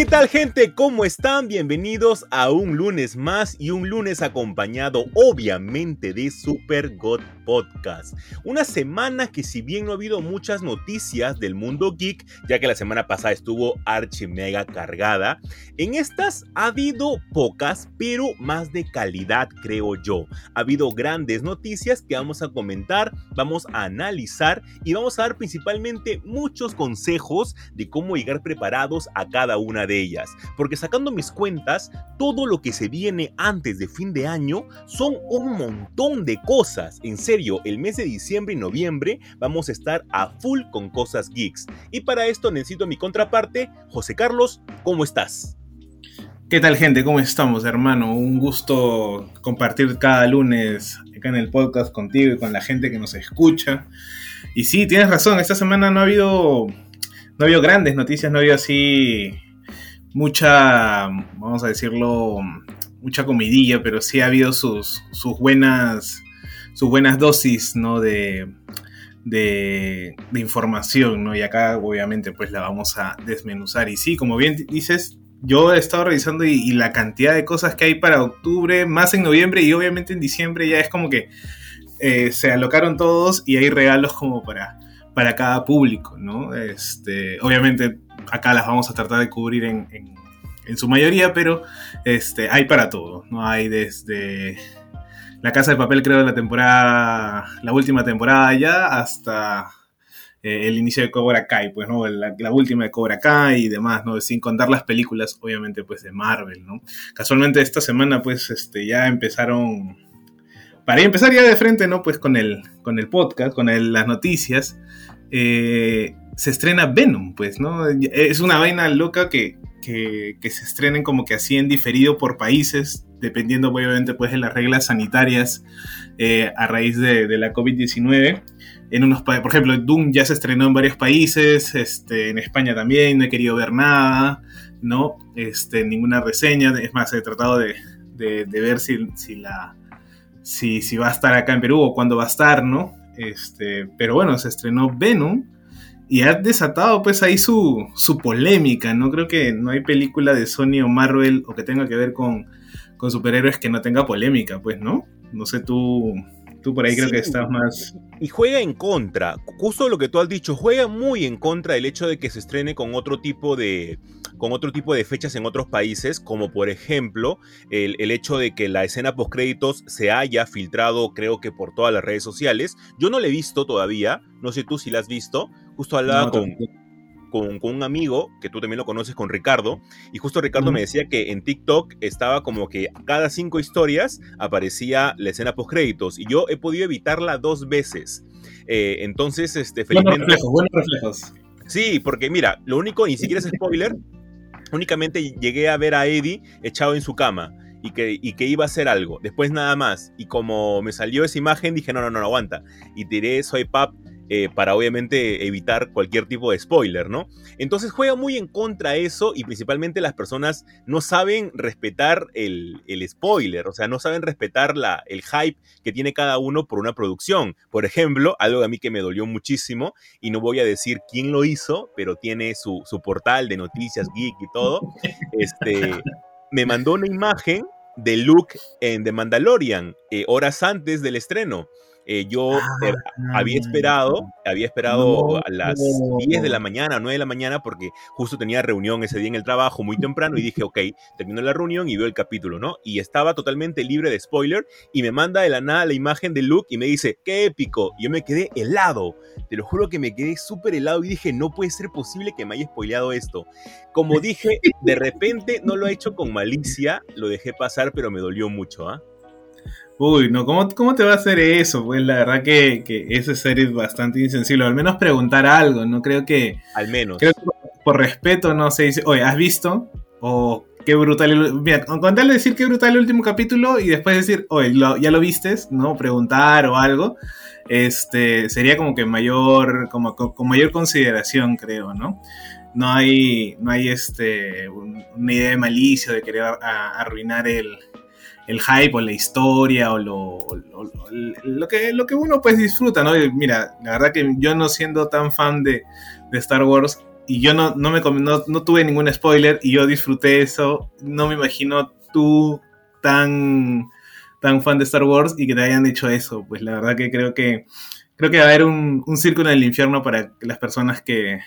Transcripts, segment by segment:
¿Qué tal gente? ¿Cómo están? Bienvenidos a un lunes más y un lunes acompañado obviamente de Super God Podcast. Una semana que si bien no ha habido muchas noticias del mundo geek, ya que la semana pasada estuvo archi mega cargada, en estas ha habido pocas, pero más de calidad creo yo. Ha habido grandes noticias que vamos a comentar, vamos a analizar y vamos a dar principalmente muchos consejos de cómo llegar preparados a cada una de ellas, porque sacando mis cuentas, todo lo que se viene antes de fin de año son un montón de cosas. En serio, el mes de diciembre y noviembre vamos a estar a full con cosas geeks. Y para esto necesito mi contraparte, José Carlos, ¿cómo estás? ¿Qué tal gente? ¿Cómo estamos, hermano? Un gusto compartir cada lunes acá en el podcast contigo y con la gente que nos escucha. Y sí, tienes razón, esta semana no ha habido no ha habido grandes noticias, no ha habido así mucha, vamos a decirlo, mucha comidilla, pero sí ha habido sus, sus buenas, sus buenas dosis, ¿no? De, de, información, ¿no? Y acá obviamente pues la vamos a desmenuzar. Y sí, como bien dices, yo he estado revisando y, la cantidad de cosas que hay para octubre, más en noviembre y obviamente en diciembre ya es como que eh, se alocaron todos y hay regalos como para, para cada público, ¿no? Este, obviamente acá las vamos a tratar de cubrir en, su mayoría, pero este, hay para todo, ¿no? Hay desde La Casa de Papel, creo, la temporada, la última temporada ya, hasta eh, el inicio de Cobra Kai, pues, ¿no? La, última de Cobra Kai y demás, ¿no? Sin contar las películas, obviamente, pues, de Marvel, ¿no? Casualmente esta semana, pues, este, ya empezaron... Para empezar ya de frente, ¿no? Pues con el, con el podcast, con las noticias. Eh, se estrena Venom, pues, ¿no? Es una vaina loca que, que, se estrenen como que así en diferido por países, dependiendo obviamente pues de las reglas sanitarias eh, a raíz de, la COVID-19. En unos por ejemplo, Doom ya se estrenó en varios países, este, en España también, no he querido ver nada, ¿no? Este, ninguna reseña, es más, he tratado de, ver si, si, la, si, si va a estar acá en Perú o cuándo va a estar, ¿no? Este, pero bueno, se estrenó Venom y ha desatado pues ahí su, su polémica, ¿no? Creo que no hay película de Sony o Marvel o que tenga que ver con, con superhéroes que no tenga polémica, pues, ¿no? No sé, tú, tú por ahí creo que estás más... Y juega en contra, justo lo que tú has dicho, juega muy en contra del hecho de que se estrene con otro tipo de, con otro tipo de fechas en otros países, como por ejemplo el, el hecho de que la escena post créditos se haya filtrado creo que por todas las redes sociales. Yo no la he visto todavía, no sé tú si la has visto, Justo hablaba con, con, un amigo, que tú también lo conoces, con Ricardo, y justo Ricardo me decía que en TikTok estaba como que cada cinco historias aparecía la escena post créditos, y yo he podido evitarla dos veces. Eh, entonces, este, felizmente... Buenos reflejos, buenos reflejos. Sí, porque mira, lo único, ni siquiera es spoiler, únicamente llegué a ver a Eddie echado en su cama. Y que, y que, iba a hacer algo. Después nada más. Y como me salió esa imagen, dije, no, no, no, aguanta. Y tiré swipe up eh, para obviamente evitar cualquier tipo de spoiler, ¿no? Entonces juega muy en contra eso y principalmente las personas no saben respetar el, spoiler, o sea, no saben respetar la, el hype que tiene cada uno por una producción. Por ejemplo, algo a mí que me dolió muchísimo y no voy a decir quién lo hizo, pero tiene su, portal de noticias geek y todo, este, me mandó una imagen de Luke en The Mandalorian, eh, horas antes del estreno. Eh, yo eh, ah, había esperado, había esperado a las 10 de la mañana, 9 de la mañana, porque justo tenía reunión ese día en el trabajo muy temprano y dije, ok, termino la reunión y veo el capítulo, ¿no? Y estaba totalmente libre de spoiler y me manda de la nada la imagen de Luke y me dice, qué épico. Y yo me quedé helado, te lo juro que me quedé súper helado y dije, no puede ser posible que me haya spoileado esto. Como dije, de repente no lo he hecho con malicia, lo dejé pasar, pero me dolió mucho, ¿ah? Uy, no, ¿cómo, ¿cómo, te va a hacer eso? Pues la verdad que, que ese ser es bastante insensible. Al menos preguntar algo, no creo que... Al menos. Creo que por respeto no se dice, oye, ¿has visto? O qué brutal. Mira, con tal de decir qué brutal el último capítulo y después decir, oye, ya lo vistes, ¿no? Preguntar o algo. Este, sería como que mayor, como con, mayor consideración, creo, ¿no? No hay, no hay este, una idea de malicia de querer arruinar el, el hype o la historia o lo, lo, que, lo que uno pues disfruta, ¿no? mira, la verdad que yo no siendo tan fan de, de Star Wars, y yo no, no, me, no, no tuve ningún spoiler y yo disfruté eso. No me imagino tú tan, tan fan de Star Wars y que te hayan hecho eso. Pues la verdad que creo que creo que va a haber un, un círculo en el infierno para las personas que,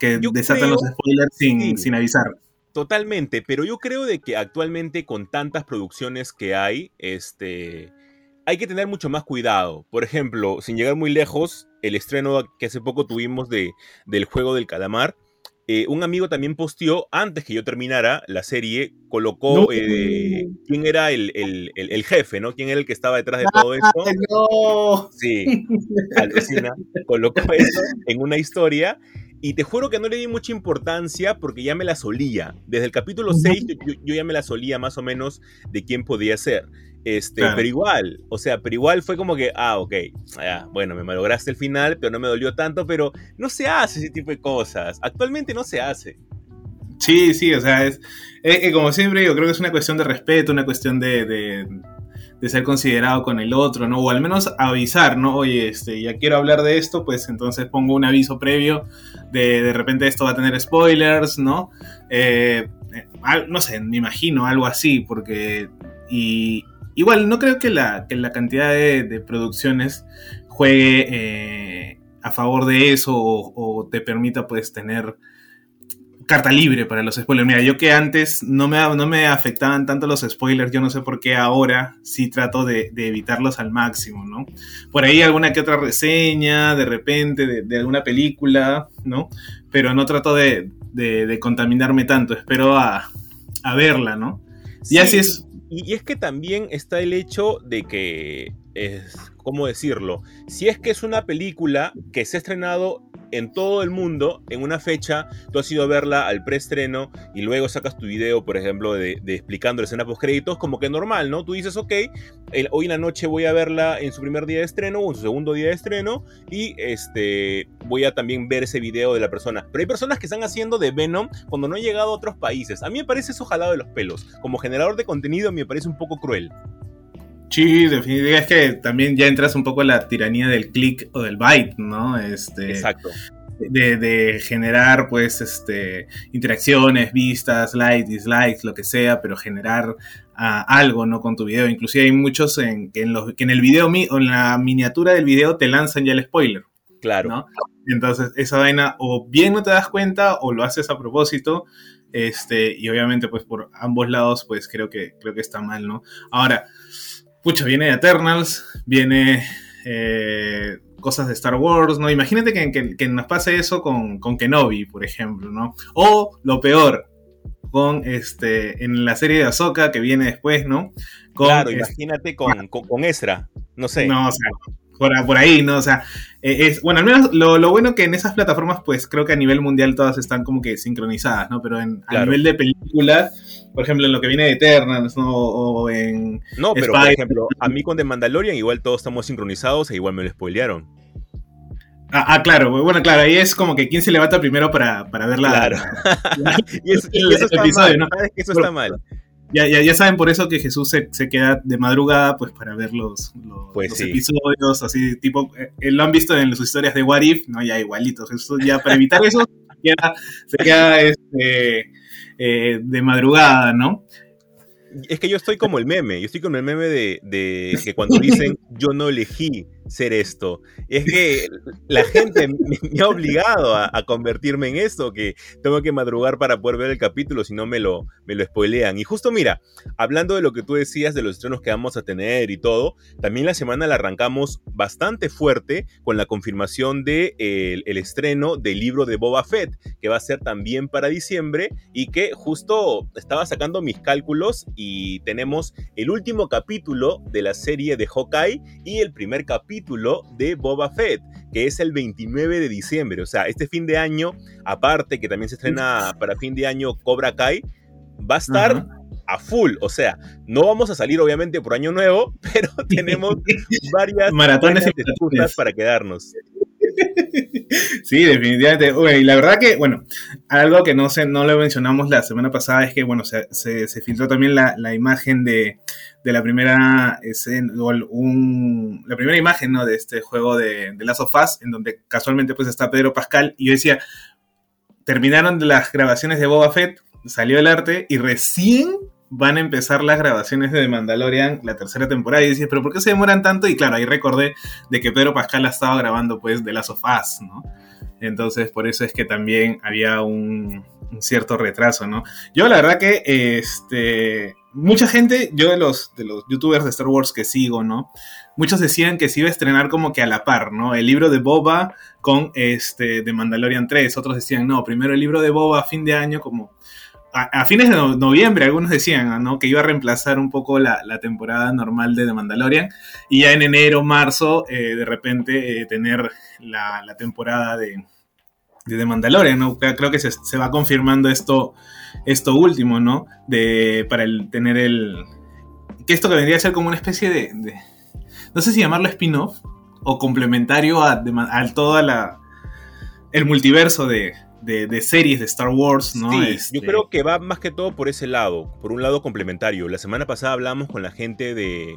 que desatan los spoilers sin, sin avisar. Totalmente, pero yo creo de que actualmente con tantas producciones que hay, este, hay que tener mucho más cuidado. Por ejemplo, sin llegar muy lejos, el estreno que hace poco tuvimos de, del juego del calamar, eh, un amigo también posteó, antes que yo terminara la serie, colocó eh, quién era el, jefe, ¿no? ¿Quién era el que estaba detrás de todo esto? No. Sí, alucina. colocó eso en una historia y te juro que no le di mucha importancia porque ya me la solía. Desde el capítulo 6 yo, ya me la solía más o menos de quién podía ser. Este, pero igual, o sea, pero igual fue como que, ah, ok, bueno, me malograste el final, pero no me dolió tanto, pero no se hace ese tipo de cosas. Actualmente no se hace. Sí, sí, o sea, es, como siempre, yo creo que es una cuestión de respeto, una cuestión de, de, ser considerado con el otro, ¿no? O al menos avisar, ¿no? Oye, este, ya quiero hablar de esto, pues entonces pongo un aviso previo de de repente esto va a tener spoilers, ¿no? Eh, eh, no sé, me imagino algo así, porque... Y, Igual, no creo que la, la cantidad de, producciones juegue eh, a favor de eso o, te permita pues tener carta libre para los spoilers. Mira, yo que antes no me, no me afectaban tanto los spoilers, yo no sé por qué ahora sí trato de, evitarlos al máximo, ¿no? Por ahí alguna que otra reseña, de repente, de, alguna película, ¿no? Pero no trato de, contaminarme tanto, espero a, verla, ¿no? Y así es y, es que también está el hecho de que, es, ¿cómo decirlo? Si es que es una película que se ha estrenado en todo el mundo en una fecha, tú has ido a verla al preestreno y luego sacas tu video, por ejemplo, de, explicando la escena post créditos, como que normal, ¿no? Tú dices, ok, hoy en la noche voy a verla en su primer día de estreno o en su segundo día de estreno y este voy a también ver ese video de la persona. Pero hay personas que están haciendo de Venom cuando no han llegado a otros países. A mí me parece eso jalado de los pelos. Como generador de contenido me parece un poco cruel. Sí, definitivamente es que también ya entras un poco en la tiranía del click o del byte, ¿no? Este, Exacto. De, generar, pues, este, interacciones, vistas, likes, dislikes, lo que sea, pero generar ah, algo, ¿no? Con tu video. Inclusive hay muchos en, que, en los, que en el video, o en la miniatura del video te lanzan ya el spoiler. Claro. ¿no? Entonces, esa vaina o bien no te das cuenta o lo haces a propósito. Este, y obviamente, pues, por ambos lados, pues, creo que, creo que está mal, ¿no? Ahora, pucha, viene Eternals, viene eh, cosas de Star Wars, ¿no? Imagínate que, nos pase eso con, con, Kenobi, por ejemplo, ¿no? O lo peor, con este, en la serie de Ahsoka que viene después, ¿no? claro, imagínate con, con, Ezra, no sé. No, o sea, por, ahí, ¿no? O sea, eh, es, bueno, al menos lo, bueno que en esas plataformas, pues creo que a nivel mundial todas están como que sincronizadas, ¿no? Pero en, a nivel de película por ejemplo, en lo que viene de Eternals, ¿no? O en. No, pero por ejemplo, a mí con The Mandalorian igual todos estamos sincronizados e igual me lo spoilearon. Ah, ah claro, bueno, claro, ahí es como que quién se levanta primero para, para ver la. Claro. y, eso, está mal, ¿no? eso está mal. Ya, ya, ya, saben por eso que Jesús se, se, queda de madrugada pues para ver los, los, pues episodios, así tipo, eh, lo han visto en sus historias de What If, ¿no? Ya igualitos. Jesús ya para evitar eso queda, se queda este, eh, de madrugada, ¿no? Es que yo estoy como el meme, yo estoy como el meme de, de que cuando dicen yo no elegí ser esto. Es que la gente me, ha obligado a, convertirme en esto, que tengo que madrugar para poder ver el capítulo, si no me lo, me lo spoilean. Y justo mira, hablando de lo que tú decías de los estrenos que vamos a tener y todo, también la semana la arrancamos bastante fuerte con la confirmación de el, estreno del libro de Boba Fett, que va a ser también para diciembre y que justo estaba sacando mis cálculos y tenemos el último capítulo de la serie de Hawkeye y el primer capítulo de Boba Fett, que es el 29 de diciembre. O sea, este fin de año, aparte que también se estrena para fin de año Cobra Kai, va a estar a full. O sea, no vamos a salir obviamente por año nuevo, pero tenemos varias maratones excusas para quedarnos. Sí, definitivamente. y la verdad que, bueno, algo que no sé, no lo mencionamos la semana pasada es que, bueno, se, se, filtró también la, imagen de, la primera escena, un, la primera imagen, ¿no? De este juego de, de Last of Us, en donde casualmente pues está Pedro Pascal, y yo decía, terminaron las grabaciones de Boba Fett, salió el arte, y recién van a empezar las grabaciones de The Mandalorian, la tercera temporada, y dices, pero ¿por qué se demoran tanto? Y claro, ahí recordé de que Pedro Pascal ha estado grabando pues The Last of Us, ¿no? Entonces, por eso es que también había un, cierto retraso, ¿no? Yo la verdad que, este, mucha gente, yo de los, de los youtubers de Star Wars que sigo, ¿no? Muchos decían que se iba a estrenar como que a la par, ¿no? El libro de Boba con este, The Mandalorian 3, otros decían, no, primero el libro de Boba a fin de año como a, fines de noviembre algunos decían ¿no? que iba a reemplazar un poco la, temporada normal de The Mandalorian y ya en enero, marzo, eh, de repente eh, tener la, temporada de, de The Mandalorian, ¿no? Creo que se, va confirmando esto, esto último, ¿no? De, para el, tener el... Que esto que vendría a ser como una especie de... no sé si llamarlo spin-off o complementario a, a toda la... el multiverso de, de, series de Star Wars, ¿no? Sí, este yo creo que va más que todo por ese lado, por un lado complementario. La semana pasada hablamos con la gente de,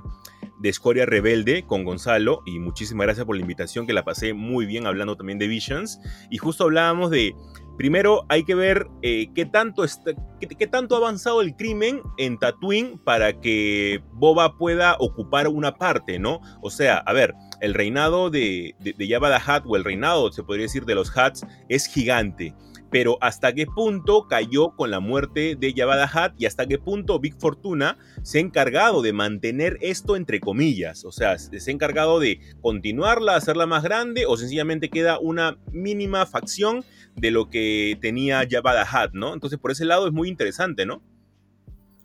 de Escoria Rebelde, con Gonzalo, y muchísimas gracias por la invitación, que la pasé muy bien hablando también de Visions. Y justo hablábamos de, primero hay que ver eh, qué, tanto está, qué, tanto ha avanzado el crimen en Tatooine para que Boba pueda ocupar una parte, ¿no? O sea, a ver, el reinado de, de, de o el reinado, se podría decir, de los Hutts, es gigante. Pero hasta qué punto cayó con la muerte de Jabba the Hutt y hasta qué punto Big Fortuna se ha encargado de mantener esto entre comillas. O sea, se ha encargado de continuarla, hacerla más grande o sencillamente queda una mínima facción de lo que tenía Jabba the Hutt, ¿no? Entonces por ese lado es muy interesante, ¿no?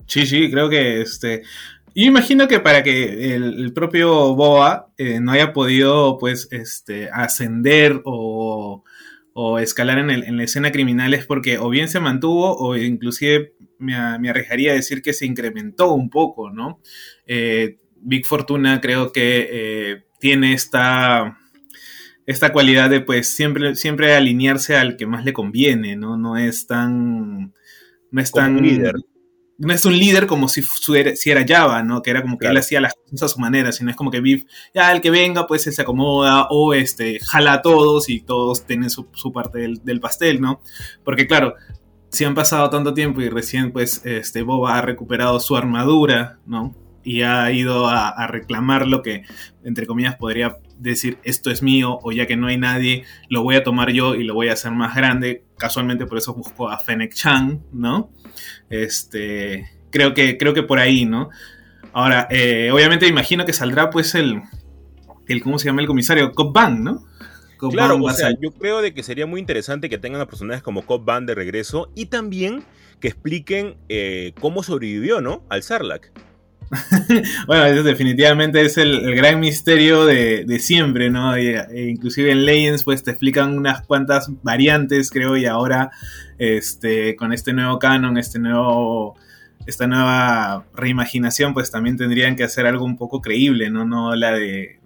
Sí, sí, creo que este, yo imagino que para que el, propio Boa eh, no haya podido, pues, este, ascender o, escalar en, la escena criminal es porque o bien se mantuvo o inclusive me, arriesgaría a decir que se incrementó un poco, ¿no? Eh, Big Fortuna creo que eh, tiene esta, esta cualidad de, pues, siempre, siempre alinearse al que más le conviene, ¿no? No es tan... No es tan... líder no es un líder como si, si era Java, ¿no? Que era como que él hacía las cosas a su manera, sino es como que Biff, ya el que venga, pues él se acomoda o este, jala a todos y todos tienen su, parte del, pastel, ¿no? Porque claro, si han pasado tanto tiempo y recién pues este, Boba ha recuperado su armadura, ¿no? Y ha ido a, a reclamar lo que, entre comillas, podría decir esto es mío o ya que no hay nadie, lo voy a tomar yo y lo voy a hacer más grande. Casualmente por eso busco a Fennec Chan, ¿no? Este, creo que, creo que por ahí, ¿no? Ahora, eh, obviamente imagino que saldrá pues el, el ¿cómo se llama el comisario? Bang, ¿no? claro, o sea, yo creo de que sería muy interesante que tengan a personajes como Bang de regreso y también que expliquen eh, cómo sobrevivió, ¿no? Al Sarlacc. bueno, eso definitivamente es el, gran misterio de, siempre, ¿no? E, inclusive en Legends pues te explican unas cuantas variantes, creo, y ahora este, con este nuevo canon, este nuevo, esta nueva reimaginación, pues también tendrían que hacer algo un poco creíble, ¿no? No la de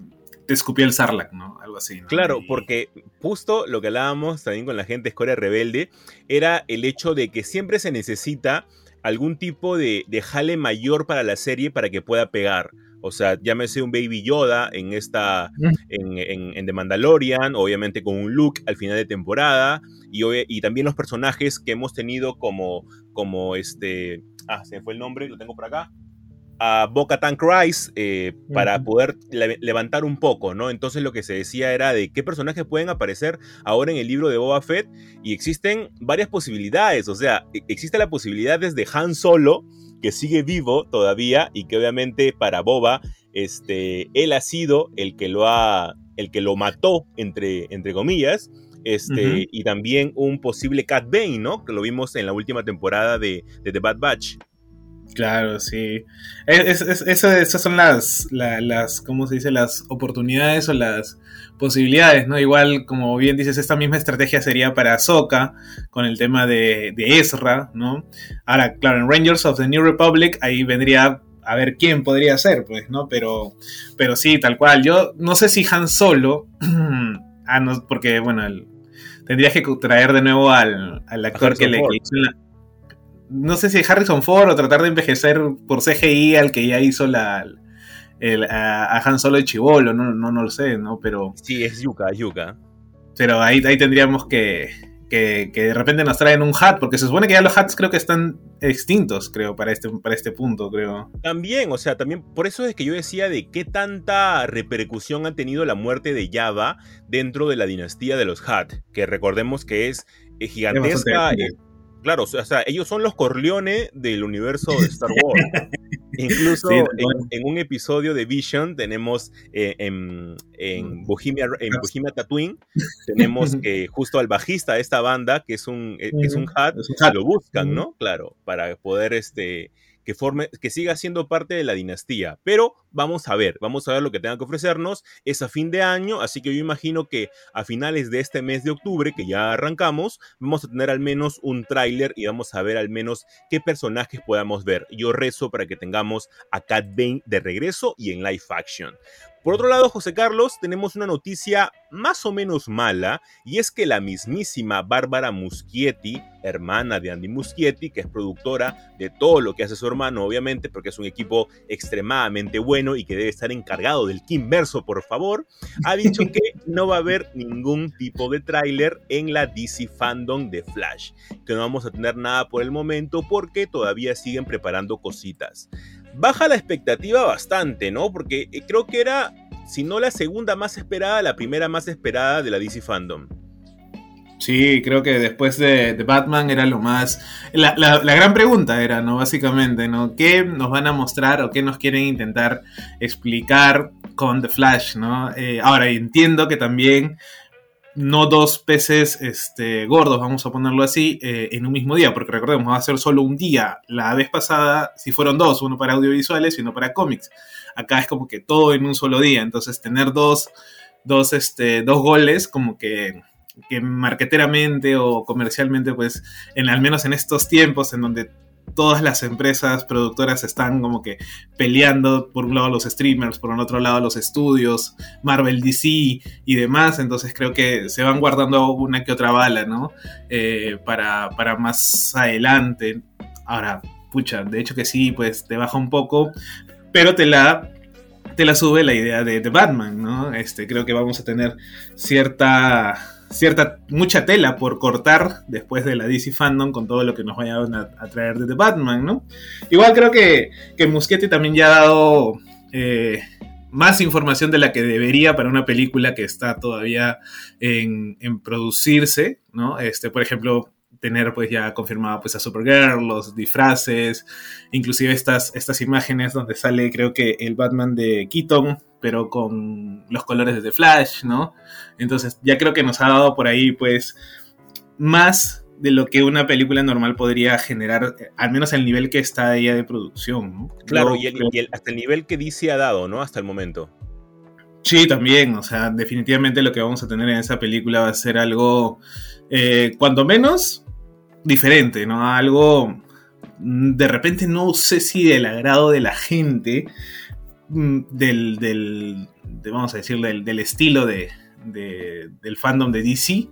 te escupió el Sarlacc, ¿no? Algo así. Claro, porque justo lo que hablábamos también con la gente Escoria Rebelde era el hecho de que siempre se necesita algún tipo de, jale mayor para la serie para que pueda pegar. O sea, llámese un Baby Yoda en esta. En, en, The Mandalorian, obviamente con un look al final de temporada. Y, y también los personajes que hemos tenido como. como este. Ah, se me fue el nombre, lo tengo por acá a Boca Tan eh, para poder levantar un poco, ¿no? Entonces lo que se decía era de qué personajes pueden aparecer ahora en el libro de Boba Fett y existen varias posibilidades, o sea, e, existe la posibilidad desde Han Solo, que sigue vivo todavía y que obviamente para Boba, este, él ha sido el que lo ha, el que lo mató, entre, entre comillas, este, y también un posible Cat Bane, ¿no? Que lo vimos en la última temporada de, de The Bad Batch. Claro, sí. Es, es, esas son las, las, ¿cómo se dice? Las oportunidades o las posibilidades, ¿no? Igual, como bien dices, esta misma estrategia sería para Ahsoka, con el tema de, de Ezra, ¿no? Ahora, claro, en Rangers of the New Republic, ahí vendría a ver quién podría ser, pues, ¿no? Pero, pero sí, tal cual. Yo no sé si Han Solo, ah, no, porque, bueno, tendrías que traer de nuevo al, actor que le hizo la, no sé si Harrison Ford o tratar de envejecer por CGI al que ya hizo la, a, Han Solo de Chivolo, no, no, no lo sé, ¿no? Pero. Sí, es Yuka, Yuka. Pero ahí, ahí tendríamos que, que, de repente nos traen un hat, porque se supone que ya los hats creo que están extintos, creo, para este, para este punto, creo. También, o sea, también por eso es que yo decía de qué tanta repercusión ha tenido la muerte de Java dentro de la dinastía de los hat, que recordemos que es gigantesca. Claro, o sea, ellos son los Corleone del universo de Star Wars. Incluso en, un episodio de Vision tenemos eh, en, en, Bohemia, en Bohemia Tatooine, tenemos que justo al bajista de esta banda, que es un, eh, es un hat, lo buscan, ¿no? Claro, para poder este, que, forme, que siga siendo parte de la dinastía. Pero vamos a ver, vamos a ver lo que tenga que ofrecernos. Es a fin de año, así que yo imagino que a finales de este mes de octubre, que ya arrancamos, vamos a tener al menos un tráiler y vamos a ver al menos qué personajes podamos ver. Yo rezo para que tengamos a Cat Bane de regreso y en live action. Por otro lado, José Carlos, tenemos una noticia más o menos mala, y es que la mismísima Bárbara Muschietti, hermana de Andy Muschietti, que es productora de todo lo que hace su hermano, obviamente, porque es un equipo extremadamente bueno y que debe estar encargado del Verso, por favor, ha dicho que no va a haber ningún tipo de tráiler en la DC Fandom de Flash, que no vamos a tener nada por el momento porque todavía siguen preparando cositas baja la expectativa bastante, ¿no? Porque eh, creo que era, si no la segunda más esperada, la primera más esperada de la DC Fandom. Sí, creo que después de, Batman era lo más... La, gran pregunta era, ¿no? Básicamente, ¿no? ¿Qué nos van a mostrar o qué nos quieren intentar explicar con The Flash, ¿no? Eh, ahora, entiendo que también no dos peces este, gordos, vamos a ponerlo así, eh, en un mismo día, porque recordemos, va a ser solo un día. La vez pasada, si fueron dos, uno para audiovisuales y uno para cómics. Acá es como que todo en un solo día, entonces tener dos, dos, este, dos goles, como que, que marqueteramente o comercialmente, pues, en, al menos en estos tiempos en donde todas las empresas productoras están como que peleando, por un lado los streamers, por otro lado los estudios, Marvel DC y demás, entonces creo que se van guardando una que otra bala, ¿no? Eh, para, para más adelante. Ahora, pucha, de hecho que sí, pues te baja un poco, pero te la te la sube la idea de, de Batman, ¿no? Este, creo que vamos a tener cierta cierta, mucha tela por cortar después de la DC Fandom con todo lo que nos vayan a, traer de The Batman, ¿no? Igual creo que, que Muschietti también ya ha dado eh, más información de la que debería para una película que está todavía en, en producirse, ¿no? Este, por ejemplo, tener pues ya confirmado pues a Supergirl, los disfraces, inclusive estas, estas imágenes donde sale creo que el Batman de Keaton, pero con los colores de The Flash, ¿no? Entonces ya creo que nos ha dado por ahí pues más de lo que una película normal podría generar, al menos el nivel que está ella de producción, ¿no? Claro, y, hasta el nivel que DC ha dado, ¿no? Hasta el momento. Sí, también, o sea, definitivamente lo que vamos a tener en esa película va a ser algo, eh, cuando menos, diferente, ¿no? Algo mm, de repente no sé si del agrado de la gente, mm, del, del vamos a decir, del, estilo de, del fandom de DC,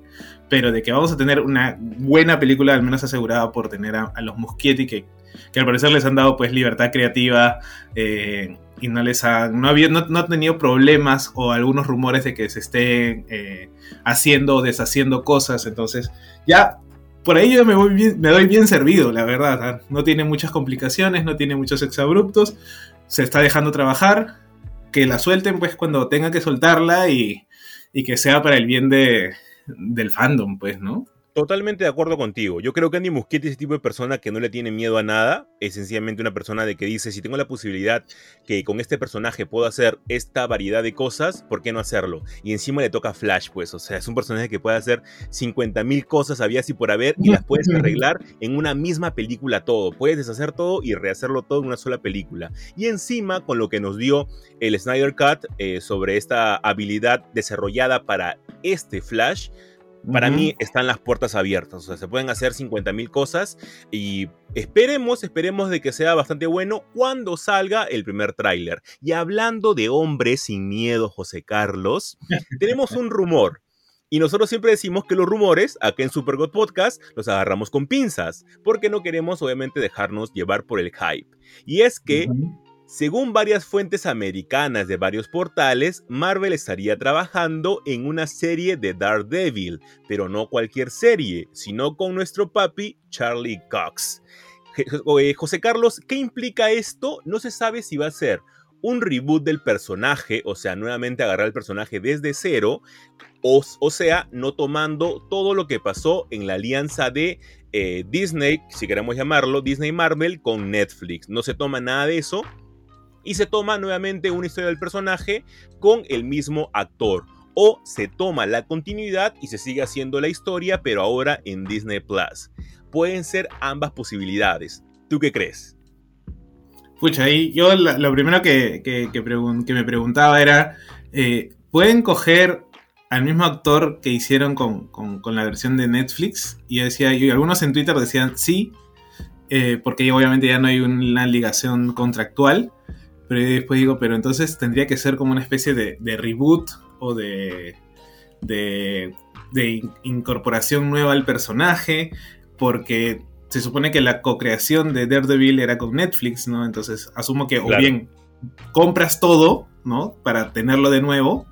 pero de que vamos a tener una buena película, al menos asegurada por tener a, los Muschietti, que, que, al parecer les han dado pues libertad creativa eh, y no les han, no, había, no, han tenido problemas o algunos rumores de que se estén eh, haciendo o deshaciendo cosas, entonces ya por ahí yo me, voy bien, me doy bien servido, la verdad. No tiene muchas complicaciones, no tiene muchos exabruptos, se está dejando trabajar, que la suelten pues cuando tenga que soltarla y, que sea para el bien de, del fandom, pues, ¿no? Totalmente de acuerdo contigo. Yo creo que Andy Muschietti es ese tipo de persona que no le tiene miedo a nada. Es sencillamente una persona de que dice, si tengo la posibilidad que con este personaje puedo hacer esta variedad de cosas, ¿por qué no hacerlo? Y encima le toca Flash, pues. O sea, es un personaje que puede hacer 50.000 cosas había así por haber y las puedes arreglar en una misma película todo. Puedes deshacer todo y rehacerlo todo en una sola película. Y encima, con lo que nos dio el Snyder Cut eh, sobre esta habilidad desarrollada para este Flash, para mí están las puertas abiertas, o sea, se pueden hacer 50.000 cosas y esperemos, esperemos de que sea bastante bueno cuando salga el primer tráiler. Y hablando de hombres sin miedo, José Carlos, tenemos un rumor. Y nosotros siempre decimos que los rumores, aquí en Super God Podcast, los agarramos con pinzas, porque no queremos obviamente dejarnos llevar por el hype. Y es que según varias fuentes americanas de varios portales, Marvel estaría trabajando en una serie de Daredevil, pero no cualquier serie, sino con nuestro papi Charlie Cox. Eh, José Carlos, ¿qué implica esto? No se sabe si va a ser un reboot del personaje, o sea, nuevamente agarrar el personaje desde cero, o, sea, no tomando todo lo que pasó en la alianza de eh, Disney, si queremos llamarlo, Disney Marvel con Netflix. No se toma nada de eso, y se toma nuevamente una historia del personaje con el mismo actor. O se toma la continuidad y se sigue haciendo la historia, pero ahora en Disney Plus. Pueden ser ambas posibilidades. ¿Tú qué crees? Pucha, ahí yo lo primero que, que, me preguntaba era, eh, ¿pueden coger al mismo actor que hicieron con, la versión de Netflix? Y decía, y algunos en Twitter decían sí, eh, porque obviamente ya no hay una ligación contractual. Pero después digo, pero entonces tendría que ser como una especie de, reboot o de, de, incorporación nueva al personaje, porque se supone que la co-creación de Daredevil era con Netflix, ¿no? Entonces asumo que o bien compras todo, ¿no? Para tenerlo de nuevo,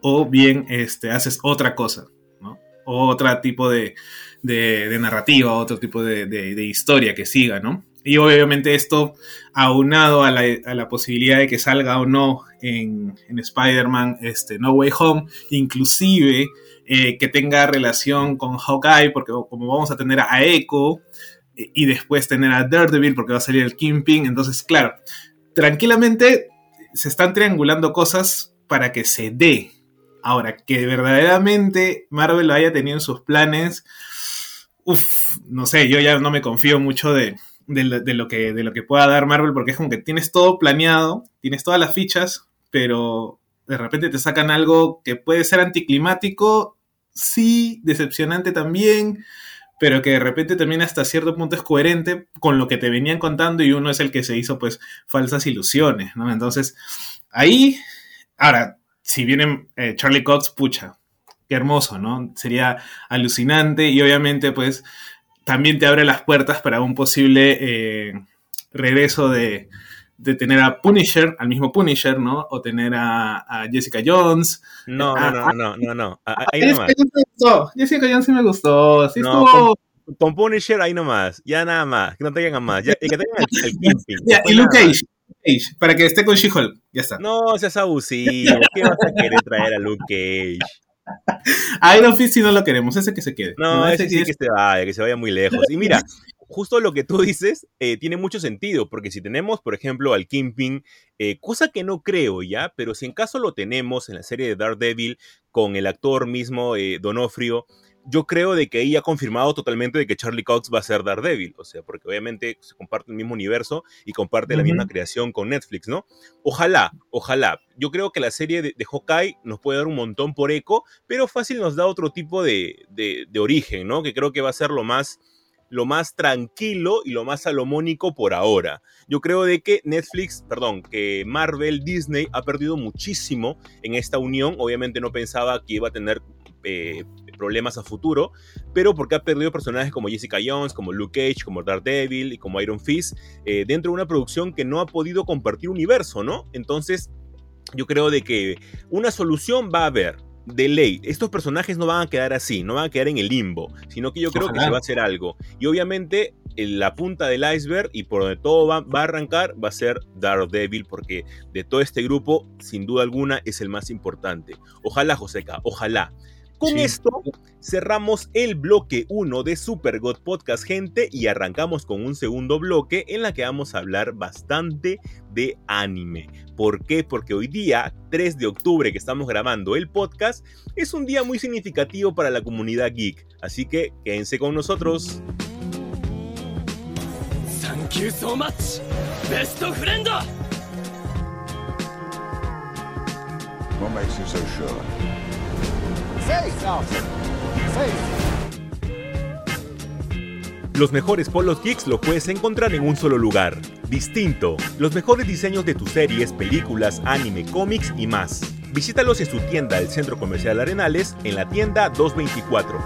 o bien este, haces otra cosa, ¿no? otro tipo de, de, narrativa, otro tipo de, de, historia que siga, ¿no? Y obviamente esto aunado a la, posibilidad de que salga o no en, Spider-Man este, No Way Home, inclusive eh, que tenga relación con Hawkeye, porque como vamos a tener a Echo eh, y después tener a Daredevil porque va a salir el Kingpin, entonces claro, tranquilamente se están triangulando cosas para que se dé. Ahora, que verdaderamente Marvel lo haya tenido en sus planes, uff, no sé, yo ya no me confío mucho de, de, lo que, de lo que pueda dar Marvel, porque es como que tienes todo planeado, tienes todas las fichas, pero de repente te sacan algo que puede ser anticlimático, sí, decepcionante también, pero que de repente también hasta cierto punto es coherente con lo que te venían contando y uno es el que se hizo pues falsas ilusiones, ¿no? Entonces, ahí, ahora, si viene eh, Charlie Cox, pucha, qué hermoso, ¿no? Sería alucinante y obviamente pues también te abre las puertas para un posible eh, regreso de, tener a Punisher, al mismo Punisher, ¿no? O tener a, Jessica Jones. No, no, no, no, no, no, Ahí Jessica, Jones me gustó. Jessica Jones sí me gustó. Sí estuvo... con, Punisher ahí nomás. Ya nada más. Que no tengan más. Ya, que tengan el, el y Luke Cage. para que esté con She-Hulk. Ya está. No seas abusivo. ¿Qué vas a querer traer a Luke Cage? Iron Fist si no lo queremos, ese que se quede. No, ese, sí que se vaya, que se vaya muy lejos. Y mira, justo lo que tú dices eh, tiene mucho sentido, porque si tenemos, por ejemplo, al Kingpin, eh, cosa que no creo ya, pero si en caso lo tenemos en la serie de Daredevil con el actor mismo eh, Donofrio, yo creo de que ella ha confirmado totalmente de que Charlie Cox va a ser Daredevil, o sea, porque obviamente se comparte el mismo universo y comparte la misma creación con Netflix, ¿no? Ojalá, ojalá. Yo creo que la serie de, Hawkeye nos puede dar un montón por eco, pero fácil nos da otro tipo de, de, origen, ¿no? Que creo que va a ser lo más lo más tranquilo y lo más salomónico por ahora. Yo creo de que Netflix, perdón, que Marvel, Disney ha perdido muchísimo en esta unión. Obviamente no pensaba que iba a tener eh, problemas a futuro, pero porque ha perdido personajes como Jessica Jones, como Luke Cage, como Daredevil y como Iron Fist, eh, dentro de una producción que no ha podido compartir universo, ¿no? Entonces, yo creo de que una solución va a haber. De ley, estos personajes no van a quedar así, no van a quedar en el limbo, sino que yo creo que se va a hacer algo. Y obviamente la punta del iceberg y por donde todo va, va, a arrancar va a ser Daredevil, porque de todo este grupo, sin duda alguna, es el más importante. Ojalá, Joseca, ojalá. Con Sí. esto cerramos el bloque 1 de Super God Podcast, gente, y arrancamos con un segundo bloque en la que vamos a hablar bastante de anime. ¿Por qué? Porque hoy día, 3 de octubre que estamos grabando el podcast, es un día muy significativo para la comunidad geek. Así que quédense con nosotros. Thank you so much, best friend! What makes you so sure? Los mejores polos geeks lo puedes encontrar en un solo lugar. Distinto. Los mejores diseños de tus series, películas, anime, cómics y más. Visítalos en su tienda del Centro Comercial Arenales en la tienda 224.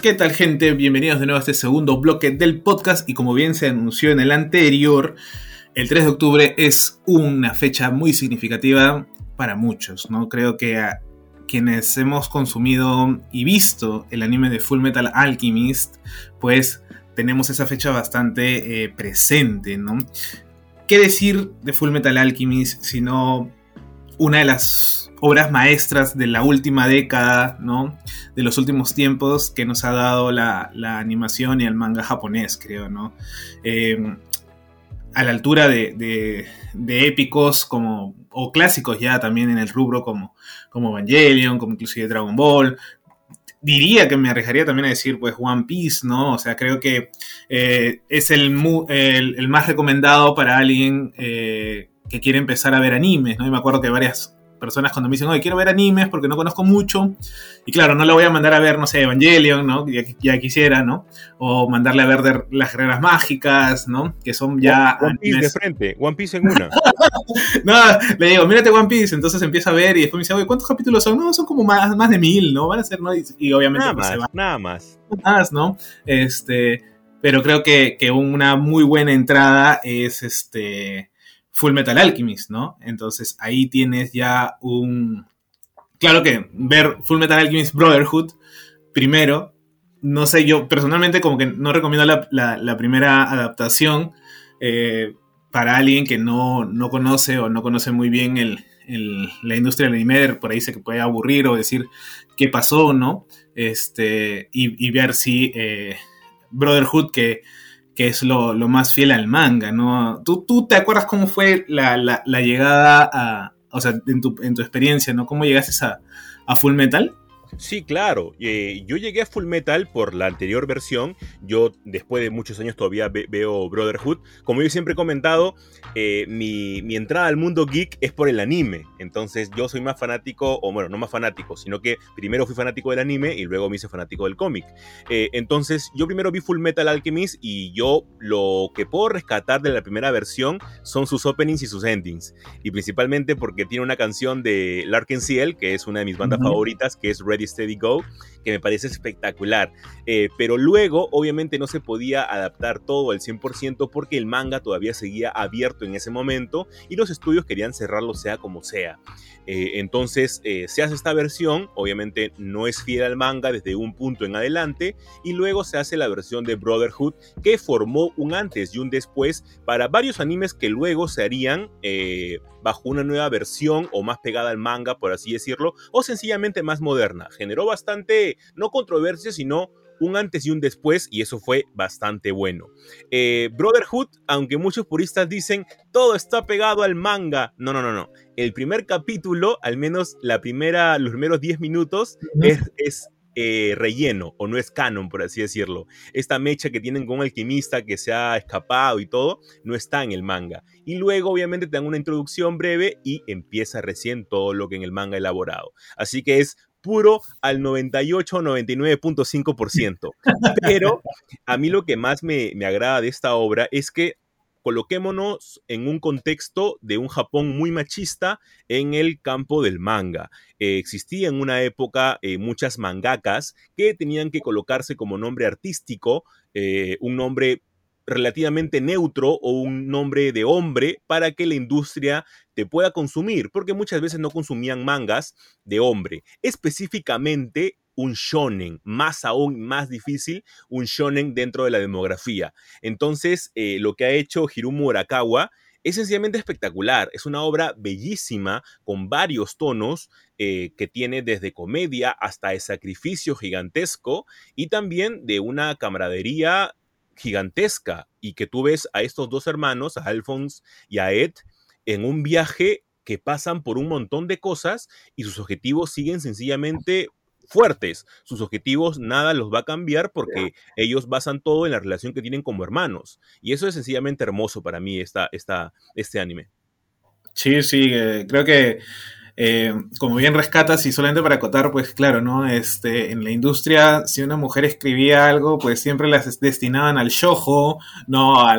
¿Qué tal gente? Bienvenidos de nuevo a este segundo bloque del podcast y como bien se anunció en el anterior, el 3 de octubre es una fecha muy significativa para muchos, ¿no? Creo que a quienes hemos consumido y visto el anime de Full Metal Alchemist, pues tenemos esa fecha bastante eh, presente, ¿no? ¿Qué decir de Full Metal Alchemist sino una de las obras maestras de la última década, ¿no? De los últimos tiempos que nos ha dado la, animación y el manga japonés, creo, ¿no? Eh, a la altura de, de, de, épicos como, o clásicos ya también en el rubro como, como Evangelion, como inclusive Dragon Ball. Diría que me arriesgaría también a decir, pues, One Piece, ¿no? O sea, creo que eh, es el, el, el, más recomendado para alguien eh, que quiere empezar a ver animes, ¿no? Y me acuerdo que varias personas cuando me dicen, oye, quiero ver animes porque no conozco mucho. Y claro, no le voy a mandar a ver, no sé, Evangelion, ¿no? Ya, ya quisiera, ¿no? O mandarle a ver de las guerreras mágicas, ¿no? Que son ya. One Piece de frente, One Piece en una. no, le digo, mírate One Piece. Entonces empieza a ver y después me dice, oye, ¿cuántos capítulos son? No, son como más, más de mil, ¿no? Van a ser, ¿no? Y, y obviamente nada pues, más, se va. Nada más. Más, ¿no? Este. Pero creo que, que una muy buena entrada es este. Full Metal Alchemist, ¿no? Entonces ahí tienes ya un... Claro que ver Full Metal Alchemist Brotherhood primero, no sé, yo personalmente como que no recomiendo la, la, primera adaptación eh, para alguien que no, no, conoce o no conoce muy bien el, el, la industria del anime, por ahí se puede aburrir o decir qué pasó, ¿no? Este, y, y ver si eh, Brotherhood que que es lo, lo, más fiel al manga, ¿no? ¿Tú, tú te acuerdas cómo fue la, la, la llegada a, o sea, en tu, en tu, experiencia, ¿no? ¿Cómo llegaste a, a Full Metal? Sí, claro. Eh, yo llegué a Full Metal por la anterior versión. Yo, después de muchos años, todavía ve veo Brotherhood. Como yo siempre he comentado, eh, mi, mi, entrada al mundo geek es por el anime. Entonces, yo soy más fanático, o bueno, no más fanático, sino que primero fui fanático del anime y luego me hice fanático del cómic. Eh, entonces, yo primero vi Full Metal Alchemist y yo lo que puedo rescatar de la primera versión son sus openings y sus endings. Y principalmente porque tiene una canción de Larkin Ciel, que es una de mis bandas uh -huh. favoritas, que es Red Steady Go, que me parece espectacular. Eh, pero luego, obviamente, no se podía adaptar todo al 100% porque el manga todavía seguía abierto en ese momento y los estudios querían cerrarlo sea como sea. Eh, entonces, eh, se hace esta versión, obviamente no es fiel al manga desde un punto en adelante, y luego se hace la versión de Brotherhood que formó un antes y un después para varios animes que luego se harían bajo una nueva versión o más pegada al manga, por así decirlo, o sencillamente más moderna. Generó bastante, no controversia, sino un antes y un después, y eso fue bastante bueno. Eh, Brotherhood, aunque muchos puristas dicen todo está pegado al manga, no, no, no, no. El primer capítulo, al menos la primera, los primeros 10 minutos, es eh, relleno o no es canon, por así decirlo. Esta mecha que tienen con un alquimista que se ha escapado y todo, no está en el manga. Y luego, obviamente, te dan una introducción breve y empieza recién todo lo que en el manga elaborado. Así que es puro al 98-99.5%. Pero a mí lo que más me, me agrada de esta obra es que coloquémonos en un contexto de un Japón muy machista en el campo del manga. Eh, existía en una época eh, muchas mangakas que tenían que colocarse como nombre artístico, eh, un nombre relativamente neutro o un nombre de hombre para que la industria te pueda consumir, porque muchas veces no consumían mangas de hombre, específicamente un shonen, más aún más difícil, un shonen dentro de la demografía. Entonces, eh, lo que ha hecho Hiromu Arakawa es sencillamente espectacular. Es una obra bellísima con varios tonos eh, que tiene desde comedia hasta el sacrificio gigantesco y también de una camaradería gigantesca y que tú ves a estos dos hermanos, a Alphonse y a Ed, en un viaje que pasan por un montón de cosas y sus objetivos siguen sencillamente fuertes. Sus objetivos nada los va a cambiar porque ellos basan todo en la relación que tienen como hermanos. Y eso es sencillamente hermoso para mí, esta, esta, este anime. Sí, sí, eh, creo que eh, como bien rescatas y solamente para acotar, pues claro, ¿no? Este, en la industria, si una mujer escribía algo, pues siempre las destinaban al shojo, ¿no? A,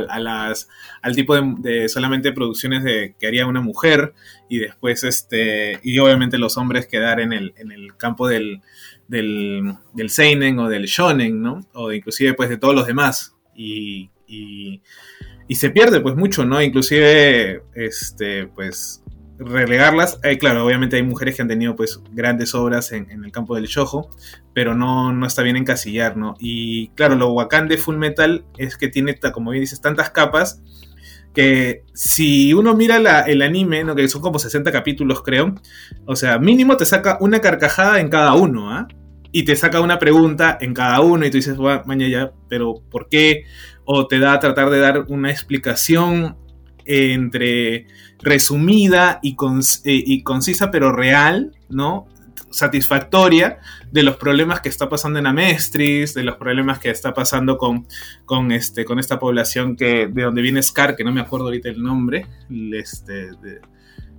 al tipo de, solamente producciones de, que haría una mujer y después, este, y obviamente los hombres quedar en el, en el campo del, del, del seinen o del shonen, ¿no? O inclusive pues de todos los demás. Y, y, y se pierde pues mucho, ¿no? Inclusive, este, pues relegarlas. Eh, claro, obviamente hay mujeres que han tenido pues grandes obras en, el campo del shojo, pero no, no está bien encasillar, ¿no? Y claro, lo bacán de Full Metal es que tiene, como bien dices, tantas capas que si uno mira el anime, ¿no? que son como 60 capítulos creo, o sea, mínimo te saca una carcajada en cada uno, ¿ah? Y te saca una pregunta en cada uno y tú dices, mañana ya, pero ¿por qué? O te da a tratar de dar una explicación entre resumida y, eh, y concisa, pero real, ¿no? satisfactoria de los problemas que está pasando en Amestris, de los problemas que está pasando con, con, este, con esta población que, de donde viene Scar, que no me acuerdo ahorita el nombre, este,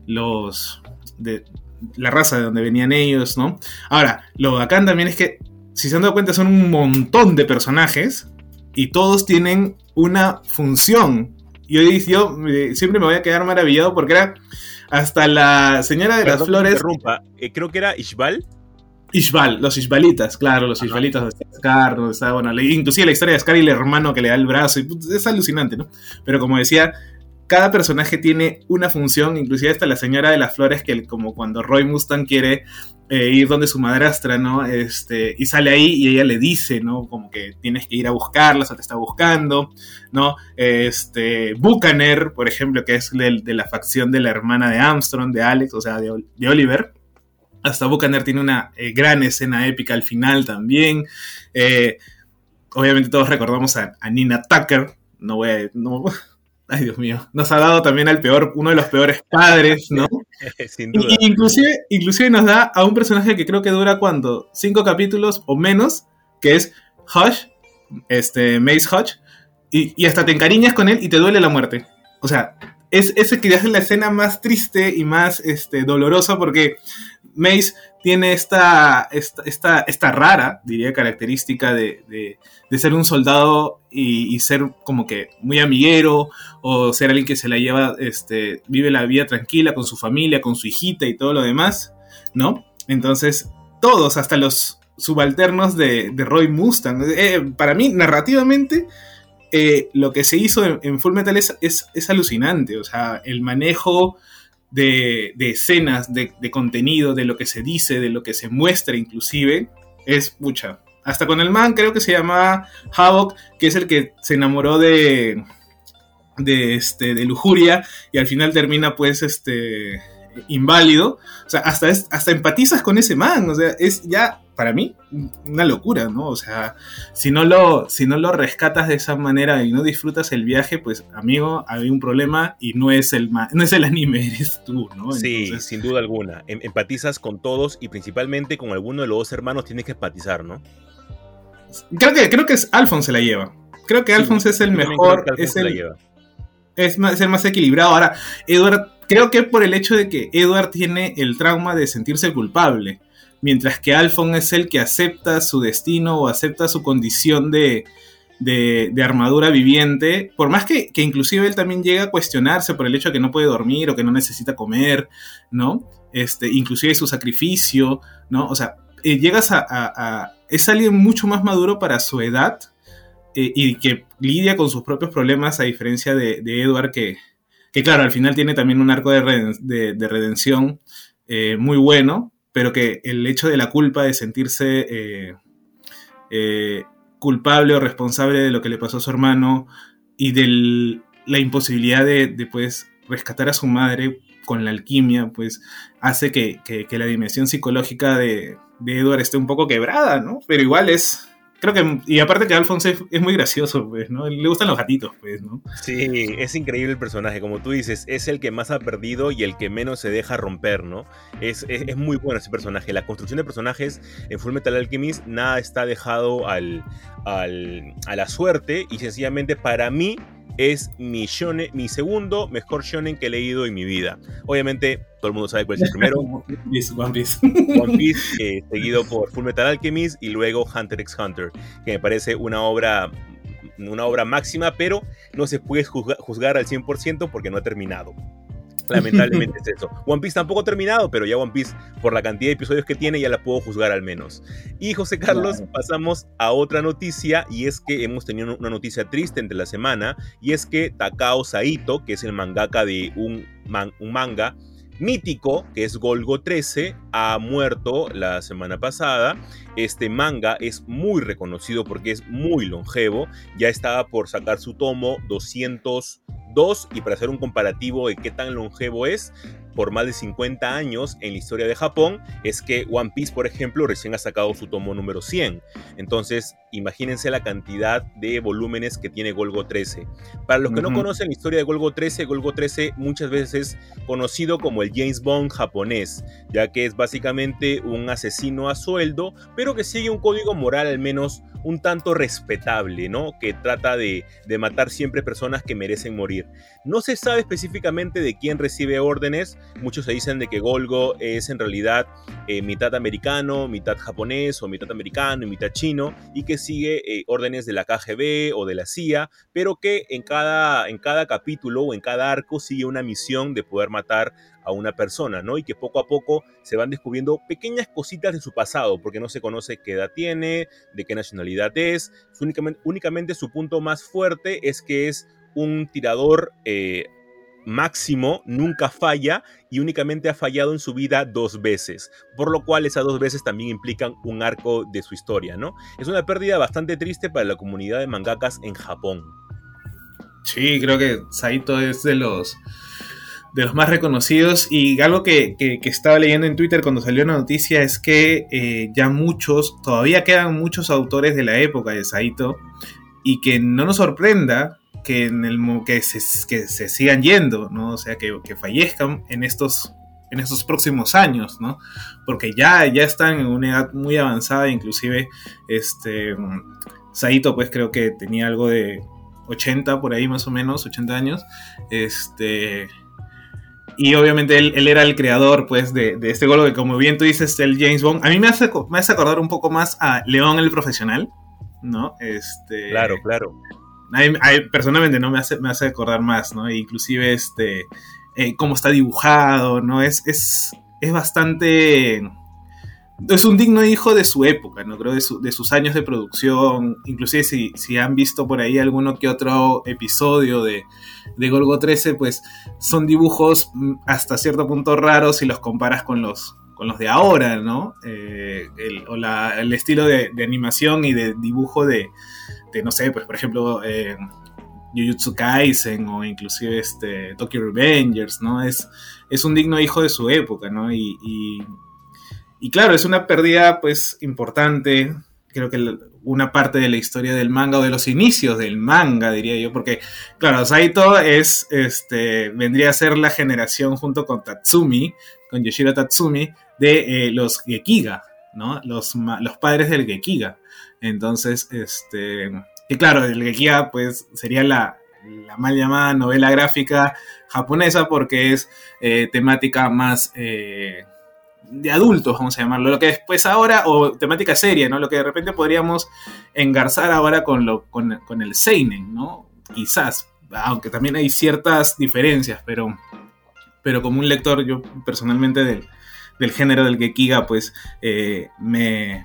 los, de la raza de donde venían ellos, ¿no? Ahora, lo bacán también es que, si se han dado cuenta, son un montón de personajes y todos tienen una función yo, yo siempre me voy a quedar maravillado porque era hasta la señora de las flores. Eh, creo que era Ishbal. Ishbal, los Ishbalitas, claro, los Ishbalitas de Scar, está, bueno, inclusive la historia de Scar y el hermano que le da el brazo, pues, es alucinante, ¿no? Pero como decía, cada personaje tiene una función, inclusive hasta la señora de las flores, que como cuando Roy Mustang quiere eh, ir donde su madrastra, ¿no? Este, y sale ahí y ella le dice, ¿no? Como que tienes que ir a buscarla, o sea, te está buscando, ¿no? Este, Buchaner, por ejemplo, que es de, la facción de la hermana de Armstrong, de Alex, o sea, de, Oliver. Hasta Buchaner tiene una eh, gran escena épica al final también. Eh, obviamente todos recordamos a, Nina Tucker, no voy a... No, Ay, Dios mío. Nos ha dado también al peor, uno de los peores padres, ¿no? Sin duda. Y, inclusive, inclusive nos da a un personaje que creo que dura cuánto, cinco capítulos o menos, que es Hush, este, Mace Hush, y, y, hasta te encariñas con él y te duele la muerte. O sea, es es la escena más triste y más este, dolorosa porque Mace tiene esta, esta, esta, rara, diría, característica de, ser un soldado y, ser como que muy amiguero o ser alguien que se la lleva, este, vive la vida tranquila con su familia, con su hijita y todo lo demás, ¿no? Entonces, todos, hasta los subalternos de, Roy Mustang, eh, para mí, narrativamente, eh, lo que se hizo en, Full Metal es, es, alucinante, o sea, el manejo de, escenas, de, contenido, de lo que se dice, de lo que se muestra inclusive, es mucha. Hasta con el man creo que se llamaba Havoc, que es el que se enamoró de, de, este, de Lujuria y al final termina pues este inválido. O sea, hasta, hasta empatizas con ese man. O sea, es ya para mí, una locura, ¿no? O sea, si no, lo, si no lo rescatas de esa manera y no disfrutas el viaje, pues, amigo, hay un problema y no es el, no es el anime, eres tú, ¿no? Sí, sin duda alguna. Em, empatizas con todos y principalmente con alguno de los dos hermanos tienes que empatizar, ¿no? Creo que, creo que es Alphonse se la lleva. Creo que Alphonse es el mejor. Es el, es, más, es el más equilibrado. Ahora, Edward, creo que por el hecho de que Edward tiene el trauma de sentirse culpable mientras que Alphon es el que acepta su destino o acepta su condición de, armadura viviente, por más que, inclusive él también llega a cuestionarse por el hecho de que no puede dormir o que no necesita comer, ¿no? Este, inclusive su sacrificio, ¿no? O sea, eh, llegas a, Es alguien mucho más maduro para su edad eh, y que lidia con sus propios problemas a diferencia de, Edward que, que, claro, al final tiene también un arco de, redención eh, muy bueno, pero que el hecho de la culpa, de sentirse eh, eh, culpable o responsable de lo que le pasó a su hermano y de la imposibilidad de, pues, rescatar a su madre con la alquimia, pues hace que, que- que la dimensión psicológica de, de Edward esté un poco quebrada, ¿no? Pero igual es... Creo que... Y aparte que Alphonse es, muy gracioso, pues, ¿no? Le gustan los gatitos, pues, ¿no? Sí, es increíble el personaje, como tú dices, es el que más ha perdido y el que menos se deja romper, ¿no? Es, es, es muy bueno ese personaje. La construcción de personajes en Full Metal Alchemist, nada está dejado al, al- a la suerte y sencillamente para mí es mi, shonen, mi segundo mejor shonen que he leído en mi vida. Obviamente, todo el mundo sabe cuál es el primero, One Piece, One Piece. One Piece, eh, seguido por Full Metal Alchemist y luego Hunter x Hunter, que me parece una obra, una obra máxima, pero no se puede juzga- juzgar al 100% porque no ha terminado. Lamentablemente es eso. One Piece tampoco ha terminado, pero ya One Piece, por la cantidad de episodios que tiene, ya la puedo juzgar al menos. Y José Carlos, Claro. pasamos a otra noticia, y es que hemos tenido una noticia triste entre la semana, y es que Takao Saito, que es el mangaka de un, man- un manga mítico, que es Golgo 13, ha muerto la semana pasada. Este manga es muy reconocido porque es muy longevo. Ya estaba por sacar su tomo 202 y para hacer un comparativo de qué tan longevo es, por más de 50 años en la historia de Japón, es que One Piece, por ejemplo, recién ha sacado su tomo número 100. Entonces, imagínense la cantidad de volúmenes que tiene Golgo 13. Para los que no conocen la historia de Golgo 13, Golgo 13 muchas veces es conocido como el James Bond japonés, ya que es básicamente un asesino a sueldo, pero que sigue un código moral al menos un tanto respetable, ¿no? Que trata de, de matar siempre personas que merecen morir. No se sabe específicamente de quién recibe órdenes, muchos se dicen de que Golgo es en realidad eh, mitad americano, mitad japonés o mitad americano y mitad chino y que sigue eh, órdenes de la KGB o de la CIA, pero que en cada, en cada capítulo o en cada arco sigue una misión de poder matar a una persona, ¿no? Y que poco a poco se van descubriendo pequeñas cositas de su pasado, porque no se conoce qué edad tiene, de qué nacionalidad es. Únicamente su punto más fuerte es que es un tirador eh, máximo, nunca falla y únicamente ha fallado en su vida dos veces, por lo cual esas dos veces también implican un arco de su historia, ¿no? Es una pérdida bastante triste para la comunidad de mangakas en Japón. Sí, creo que Saito es de los de los más reconocidos y algo que, que- estaba leyendo en Twitter cuando salió la noticia es que eh, ya muchos, todavía quedan muchos autores de la época de Saito y que no nos sorprenda que, en el, que, se, que se sigan yendo, ¿no? O sea, que, que fallezcan en estos, en estos próximos años, ¿no? Porque ya, ya están en una edad muy avanzada, inclusive este, Saito pues creo que tenía algo de 80 por ahí más o menos, 80 años. Este. Y obviamente él, él era el creador, pues, de, de este gol que, como bien tú dices, el James Bond. A mí me hace, me hace acordar un poco más a León el Profesional, ¿no? Este. Claro, claro. Personalmente no me hace, me hace acordar más, ¿no? Inclusive este. eh, cómo está dibujado, ¿no? Es, es, es bastante. Es un digno hijo de su época, ¿no? Creo de, su- de sus años de producción. Inclusive si, si han visto por ahí alguno que otro episodio de, de Golgo 13, pues son dibujos mm, hasta cierto punto raros si los comparas con los, con los de ahora, ¿no? Eh, el, o la- el estilo de animación y de dibujo de, de, no sé, pues por ejemplo, eh, Jujutsu Kaisen o inclusive este, Tokyo Revengers, ¿no? Es, es un digno hijo de su época, ¿no? Y, y, claro, es una pérdida pues importante, creo que una parte de la historia del manga o de los inicios del manga, diría yo, porque claro, Saito es, este, vendría a ser la generación junto con Tatsumi, con Yoshiro Tatsumi, de eh, los Gekiga, ¿no? Los, los padres del Gekiga. Entonces, este, que claro, el Gekiga pues sería la, la mal llamada novela gráfica japonesa porque es eh, temática más eh, de adultos, vamos a llamarlo, lo que después ahora, o temática seria, ¿no? Lo que de repente podríamos engarzar ahora con, lo, con, con el Seinen, ¿no? Quizás, aunque también hay ciertas diferencias, pero, pero como un lector, yo personalmente del, del género del Gekiga, pues eh, me,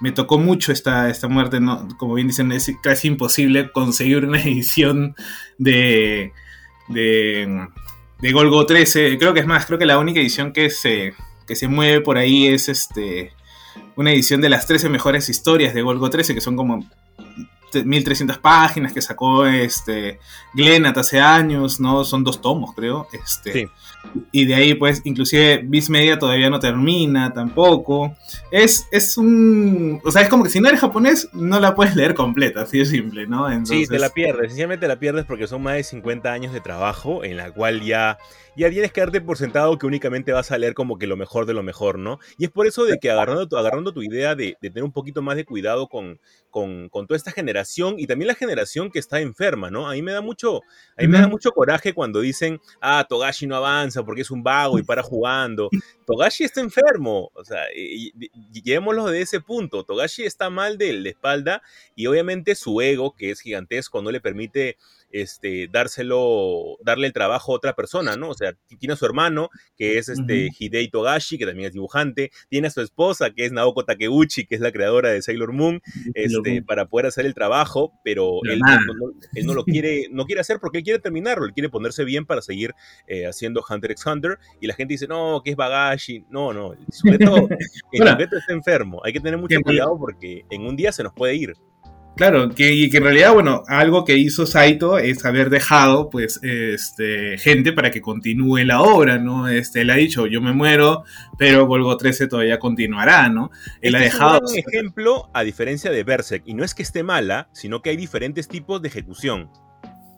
me tocó mucho esta, esta muerte, como bien dicen, es casi imposible conseguir una edición de, de, de Golgo 13, creo que es más, creo que la única edición que se, que se mueve por ahí es este una edición de las 13 mejores historias de Golgo 13, que son como 1300 páginas que sacó este Glenat hace años, ¿no? Son dos tomos, creo. Este, Sí. Y de ahí, pues, inclusive Viz Media todavía no termina tampoco. Es, es un... O sea, es como que si no eres japonés, no la puedes leer completa, así de simple, ¿no? Sí, te la Entonces- pierdes, sencillamente la pierdes porque son más de 50 años de trabajo en la cual ya, ya tienes que darte por sentado que únicamente vas a leer como que lo mejor de lo mejor, ¿no? Y es por eso de que agarrando tu, agarrando tu idea de, de tener un poquito más de cuidado con, con, con toda esta generación y también la generación que está enferma, ¿no? A mí me da mucho, a mí me da mucho coraje cuando dicen, ah, Togashi no avanza porque es un vago y para jugando. Togashi está enfermo, o sea, y- y- y- llevémoslo de ese punto. Togashi está mal de la espalda y obviamente su ego, que es gigantesco, no le permite este, dárselo, darle el trabajo a otra persona, ¿no? O sea, tiene a su hermano, que es este Ujú. Hidei Togashi, que también es dibujante, tiene a su esposa, que es Naoko Takeuchi, que es la creadora de Sailor Moon, este, para poder hacer el trabajo, pero Pero él, no, no- él no lo quiere, no quiere hacer porque él quiere terminarlo, él quiere ponerse bien para seguir eh, haciendo Hunter x Hunter, y la gente dice, no, que es Bagashi, no, no, el sujeto, el sujeto está enfermo, hay que tener mucho cuidado porque en un día se nos puede ir. Claro, que, y que en realidad, bueno, algo que hizo Saito es haber dejado, pues, este, gente para que continúe la obra, ¿no? Este, él ha dicho, yo me muero, pero Golgo 13 todavía continuará, ¿no? Él ha Este es dejado... un gran ejemplo a diferencia de Berserk, y no es que esté mala, sino que hay diferentes tipos de ejecución.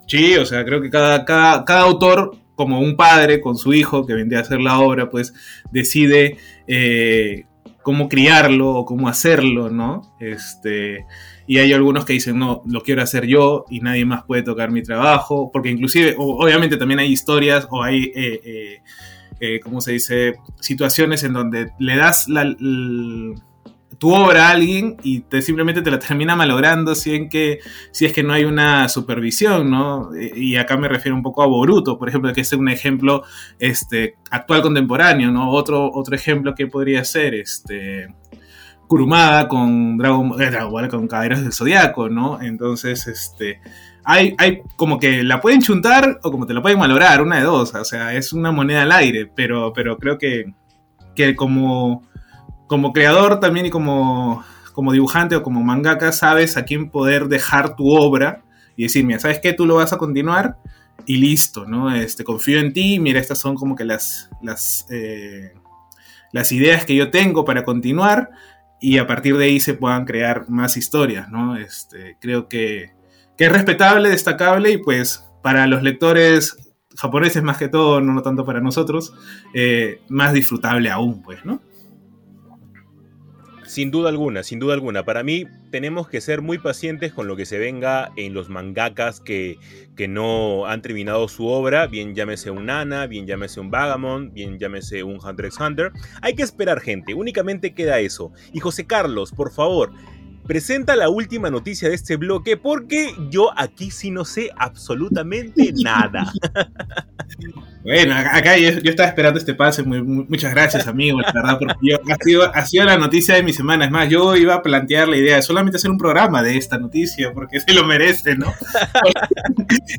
Sí, o sea, creo que cada, cada, cada autor, como un padre con su hijo que vendría a hacer la obra, pues, decide eh, cómo criarlo o cómo hacerlo, ¿no? Este... Y hay algunos que dicen, no, lo quiero hacer yo y nadie más puede tocar mi trabajo, porque inclusive, obviamente también hay historias o hay, eh, eh, eh, ¿cómo se dice?, situaciones en donde le das la- tu obra a alguien y te, simplemente te la termina malogrando si, en que, si es que no hay una supervisión, ¿no? Y acá me refiero un poco a Boruto, por ejemplo, que es un ejemplo este, actual contemporáneo, ¿no? Otro, otro ejemplo que podría ser, este... Kurumada con Dragon, eh, Dragon Ball, con Caderas del Zodiaco, ¿no? Entonces, este, hay, hay como que la pueden chuntar o como te la pueden malograr, una de dos, o sea, es una moneda al aire, pero, pero creo que, que como, como creador también y como, como dibujante o como mangaka sabes a quién poder dejar tu obra y decir, mira, ¿sabes qué? Tú lo vas a continuar y listo, ¿no? Este, confío en ti, mira, estas son como que las, las, eh, las ideas que yo tengo para continuar y a partir de ahí se puedan crear más historias, ¿no? Este, creo que, que es respetable, destacable y pues para los lectores japoneses más que todo, no tanto para nosotros, eh, más disfrutable aún, pues, ¿no? Sin duda alguna, sin duda alguna. Para mí tenemos que ser muy pacientes con lo que se venga en los mangakas que, que no han terminado su obra, bien llámese un Nana, bien llámese un Vagamon, bien llámese un Hunter x Hunter. Hay que esperar gente, únicamente queda eso. Y José Carlos, por favor, presenta la última noticia de este bloque porque yo aquí sí no sé absolutamente nada. Bueno, acá yo, yo estaba esperando este pase. muy- muy- muchas gracias, amigo, la verdad, porque yo- ha, sido, ha sido la noticia de mi semana. Es más, yo iba a plantear la idea de solamente hacer un programa de esta noticia, porque se lo merece, ¿no?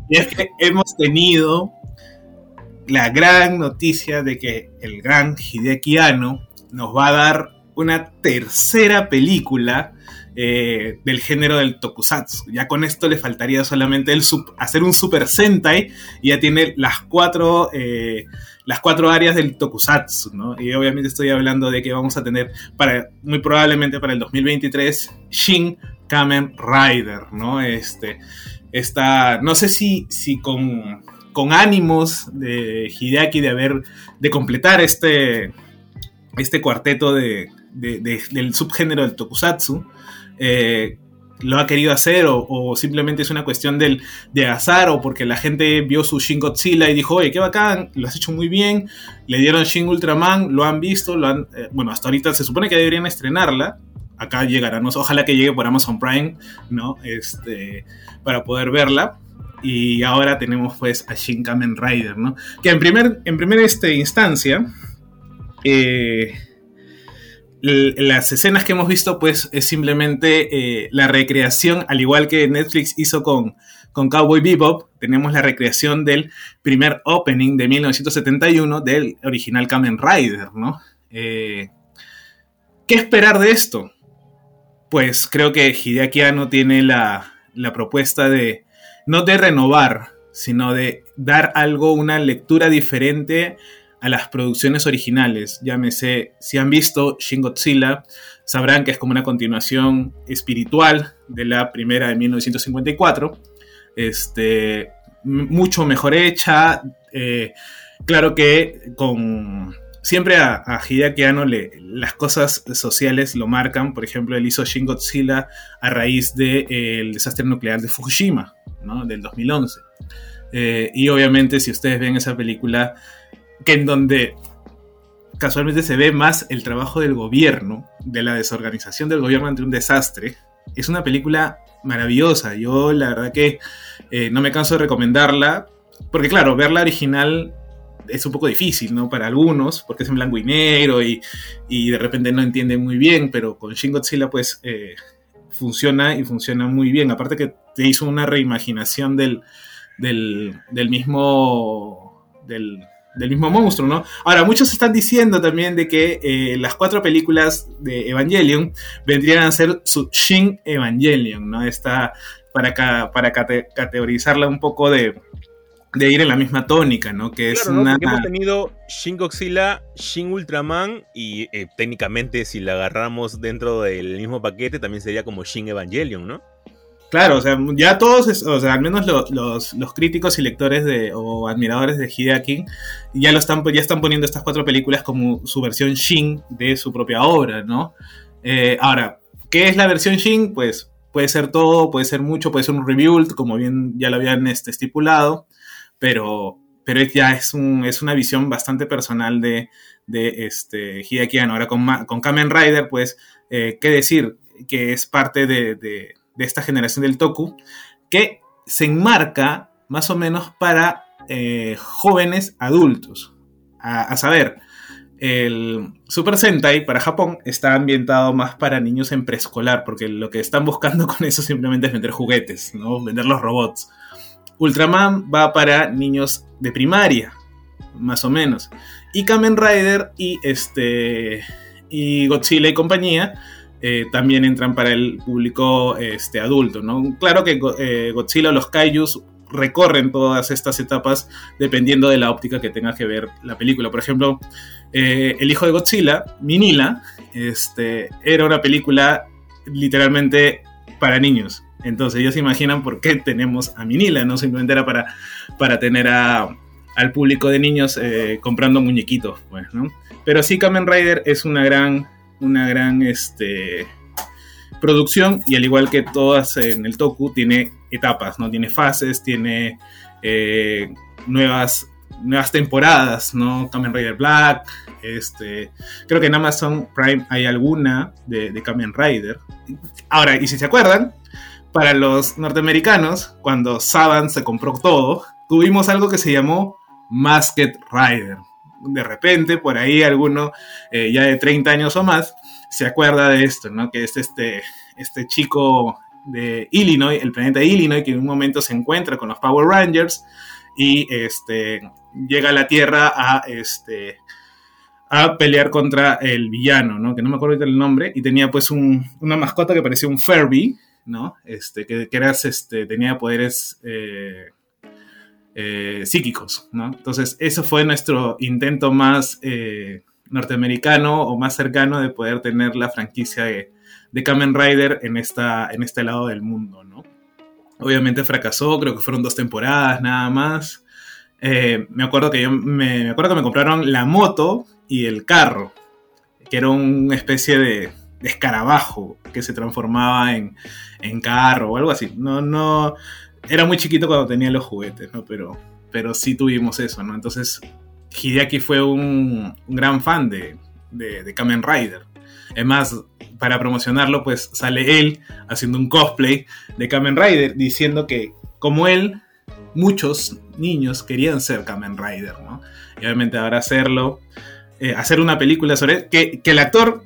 y es que hemos tenido la gran noticia de que el gran Hideki Anno nos va a dar una tercera película eh, del género del tokusatsu. Ya con esto le faltaría solamente el hacer un Super Sentai y ya tiene las cuatro, eh, las cuatro áreas del tokusatsu, ¿no? Y obviamente estoy hablando de que vamos a tener, para, muy probablemente para el 2023, Shin Kamen Rider, ¿no? Este, esta, no sé si, si con, con ánimos de Hideaki de haber, de completar este, este cuarteto de- del subgénero del tokusatsu, eh, lo ha querido hacer o, simplemente es una cuestión del, de azar o porque la gente vio su Shin Godzilla y dijo, oye, qué bacán, lo has hecho muy bien, le dieron Shin Ultraman, lo han visto, lo han, eh, bueno, hasta ahorita se supone que deberían estrenarla, acá llegará, no ojalá que llegue por Amazon Prime, ¿no? Este, para poder verla. Y ahora tenemos pues a Shin Kamen Rider, ¿no? Que en primer, en primera este, instancia, eh, las escenas que hemos visto, pues, es simplemente eh, la recreación, al igual que Netflix hizo con, con Cowboy Bebop, tenemos la recreación del primer opening de 1971 del original Kamen Rider, ¿no? Eh, ¿Qué esperar de esto? Pues creo que Hideaki Anno tiene la, la propuesta de, no de renovar, sino de dar algo, una lectura diferente a las producciones originales. Llámese, si han visto Shin Godzilla, sabrán que es como una continuación espiritual de la primera de 1954. Este, mucho mejor hecha. eh, claro que con. Siempre a, a le, las cosas sociales lo marcan. Por ejemplo, él hizo Shin Godzilla a raíz del desastre nuclear de Fukushima, ¿no? Del 2011. Eh, y obviamente, si ustedes ven esa película, que en donde casualmente se ve más el trabajo del gobierno, de la desorganización del gobierno ante un desastre, es una película maravillosa. Yo la verdad que eh, no me canso de recomendarla, porque claro, ver la original es un poco difícil, ¿no? Para algunos, porque es en blanco y negro y, y de repente no entienden muy bien, pero con Shin Godzilla pues eh, funciona y funciona muy bien. Aparte que te hizo una reimaginación del, del, del mismo... Del, del mismo monstruo, ¿no? Ahora, muchos están diciendo también de que eh, las cuatro películas de Evangelion vendrían a ser su Shin Evangelion, ¿no? Esta, para, ca- para cate- categorizarla un poco de, de ir en la misma tónica, ¿no? Que es ¿no? una... Porque hemos tenido Shin Godzilla, Shin Ultraman y eh, técnicamente si la agarramos dentro del mismo paquete también sería como Shin Evangelion, ¿no? Claro, o sea, ya todos, o sea, al menos lo- los, los críticos y lectores de, o admiradores de Hideaki ya lo están, ya están poniendo estas cuatro películas como su versión Shin de su propia obra, ¿no? Eh, ahora, ¿qué es la versión Shin? Pues puede ser todo, puede ser mucho, puede ser un rebuild, como bien ya lo habían este, estipulado, pero, pero ya es, un, es una visión bastante personal de, de este, Hideaki Anno. Ahora con, con Kamen Rider, pues, eh, ¿qué decir? Que es parte de- de esta generación del Toku, que se enmarca más o menos para eh, jóvenes adultos. A, a saber, el Super Sentai para Japón está ambientado más para niños en preescolar, porque lo que están buscando con eso simplemente es vender juguetes, ¿no? Vender los robots. Ultraman va para niños de primaria, más o menos. Y Kamen Rider y este y Godzilla y compañía eh, también entran para el público este, adulto, ¿no? Claro que eh, Godzilla o los Kaijus recorren todas estas etapas dependiendo de la óptica que tenga que ver la película. Por ejemplo, eh, El hijo de Godzilla, Minila, este, era una película literalmente para niños. Entonces ellos se imaginan por qué tenemos a Minila, no simplemente era para, para tener a, al público de niños comprando muñequitos, pues, ¿no? Pero sí, Kamen Rider es una gran, una gran este, producción y al igual que todas en el Toku, tiene etapas, ¿no? Tiene fases, tiene eh, nuevas, nuevas temporadas, ¿no? Kamen Rider Black, este, creo que en Amazon Prime hay alguna de, de Kamen Rider. Ahora, y si se acuerdan, para los norteamericanos, cuando Saban se compró todo, tuvimos algo que se llamó Masked Rider. De repente, por ahí alguno eh, ya de 30 años o más se acuerda de esto, ¿no? Que es este, este chico de Illinois, el planeta Illinois, que en un momento se encuentra con los Power Rangers y este, llega a la Tierra a, este, a pelear contra el villano, ¿no? Que no me acuerdo el nombre, y tenía pues un- una mascota que parecía un Furby, ¿no? Este, que, este, tenía poderes eh, eh, psíquicos, ¿no? Entonces, eso fue nuestro intento más eh, norteamericano o más cercano de poder tener la franquicia de, de Kamen Rider en, esta, en este lado del mundo, ¿no? Obviamente fracasó, creo que fueron dos temporadas nada más. Eh, me acuerdo que yo me, acuerdo que me compraron la moto y el carro, que era una especie de, de escarabajo que se transformaba en, en carro o algo así. No, no, era muy chiquito cuando tenía los juguetes, ¿no? Pero, pero sí tuvimos eso, ¿no? Entonces, Hideaki fue un, un gran fan de, de, de Kamen Rider. Es más, para promocionarlo, pues sale él haciendo un cosplay de Kamen Rider, diciendo que, como él, muchos niños querían ser Kamen Rider, ¿no? Y obviamente ahora hacerlo, eh, hacer una película sobre que, que el actor,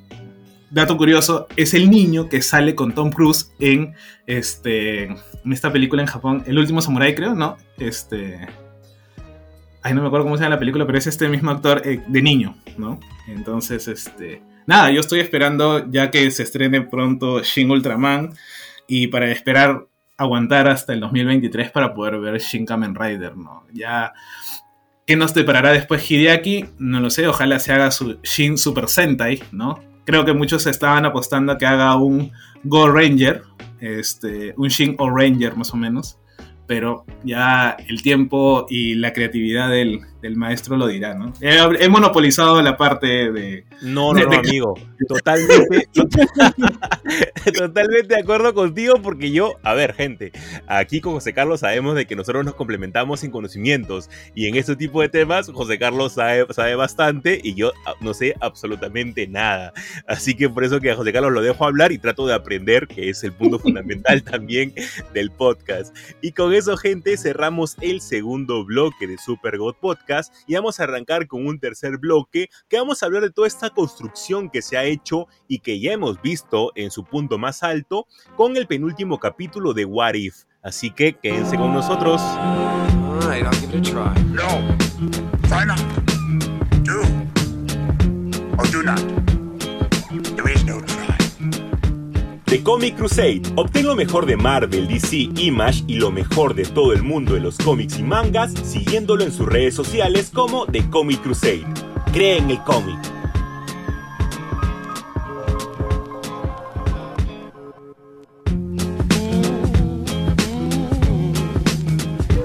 dato curioso, es el niño que sale con Tom Cruise en, este, en esta película en Japón, El último samurai, creo, ¿no? Este... Ay, no me acuerdo cómo se llama la película, pero es este mismo actor eh, de niño, ¿no? Entonces, este... Nada, yo estoy esperando ya que se estrene pronto Shin Ultraman y para esperar aguantar hasta el 2023 para poder ver Shin Kamen Rider, ¿no? Ya, ¿qué nos deparará después Hideaki? No lo sé, ojalá se haga su Shin Super Sentai, ¿no? Creo que muchos estaban apostando a que haga un Go Ranger, este, un Shin O Ranger más o menos, pero ya el tiempo y la creatividad del, del maestro lo dirá, ¿no? He, he monopolizado la parte de... No, no, no, de- amigo. Totalmente, totalmente de acuerdo contigo porque yo, a ver, gente, aquí con José Carlos sabemos de que nosotros nos complementamos en conocimientos y en este tipo de temas José Carlos sabe, sabe bastante y yo ah, no sé absolutamente nada. Así que por eso que a José Carlos lo dejo hablar y trato de aprender, que es el punto fundamental también del podcast. Y con eso, gente, cerramos el segundo bloque de Super God Podcast y vamos a arrancar con un tercer bloque que vamos a hablar de toda esta construcción que se ha hecho y que ya hemos visto en su punto más alto con el penúltimo capítulo de What If. Así que quédense con nosotros. The Comic Crusade. Obtén lo mejor de Marvel, DC, Image y lo mejor de todo el mundo de los cómics y mangas siguiéndolo en sus redes sociales como The Comic Crusade. Cree en el cómic.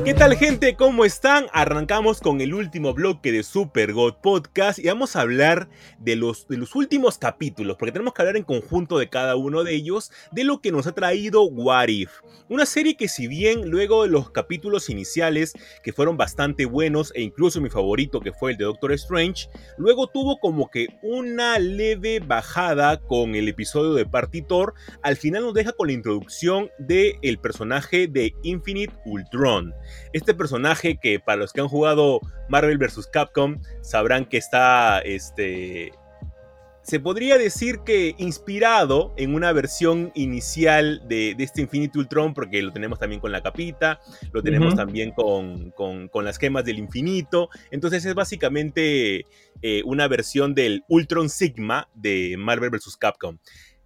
¿Qué tal gente? ¿Cómo están? Arrancamos con el último bloque de Super God Podcast y vamos a hablar de los, de últimos capítulos, porque tenemos que hablar en conjunto de cada uno de ellos, de lo que nos ha traído What If. Una serie que si bien luego de los capítulos iniciales, que fueron bastante buenos, e incluso mi favorito que fue el de Doctor Strange, luego tuvo como que una leve bajada con el episodio de Partitor, al final nos deja con la introducción del personaje de Infinite Ultron. Este personaje que para los que han jugado Marvel vs. Capcom sabrán que está, este, se podría decir que inspirado en una versión inicial de, de este Infinity Ultron, porque lo tenemos también con la capita, lo tenemos también con, con- con las gemas del infinito. Entonces es básicamente eh, una versión del Ultron Sigma de Marvel vs. Capcom.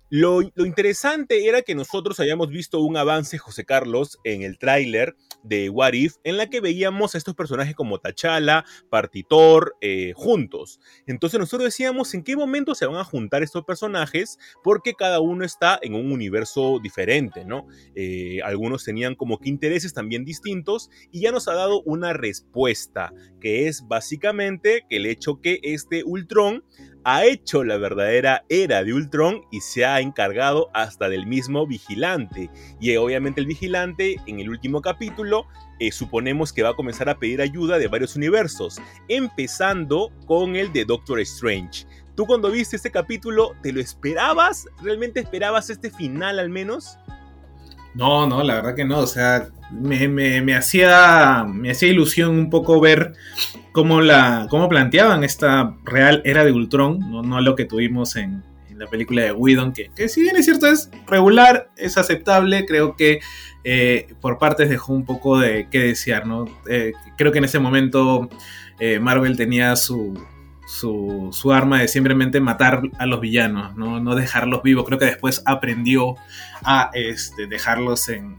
Lo, interesante era que nosotros hayamos visto un avance, José Carlos, en el tráiler de What If, en la que veíamos a estos personajes como T'Challa, Partitor, eh, juntos. Entonces nosotros decíamos en qué momento se van a juntar estos personajes, porque cada uno está en un universo diferente, ¿no? Eh, algunos tenían como que intereses también distintos, y ya nos ha dado una respuesta, que es básicamente que el hecho que este Ultron ha hecho la verdadera era de Ultron y se ha encargado hasta del mismo vigilante. Y eh, obviamente el vigilante en el último capítulo eh, suponemos que va a comenzar a pedir ayuda de varios universos, empezando con el de Doctor Strange. ¿Tú cuando viste este capítulo, te lo esperabas? ¿Realmente esperabas este final al menos? No, no, la verdad que no. O sea, me, me- me hacía, me hacía ilusión un poco ver cómo, la, cómo planteaban esta real era de Ultron, no, no lo que tuvimos en, en la película de Whedon, que, que si bien es cierto es regular, es aceptable, creo que eh, por partes dejó un poco de qué desear, ¿no? Eh, creo que en ese momento eh, Marvel tenía su, su, su arma de simplemente matar a los villanos, ¿no? dejarlos vivos. Creo que después aprendió a este, dejarlos en,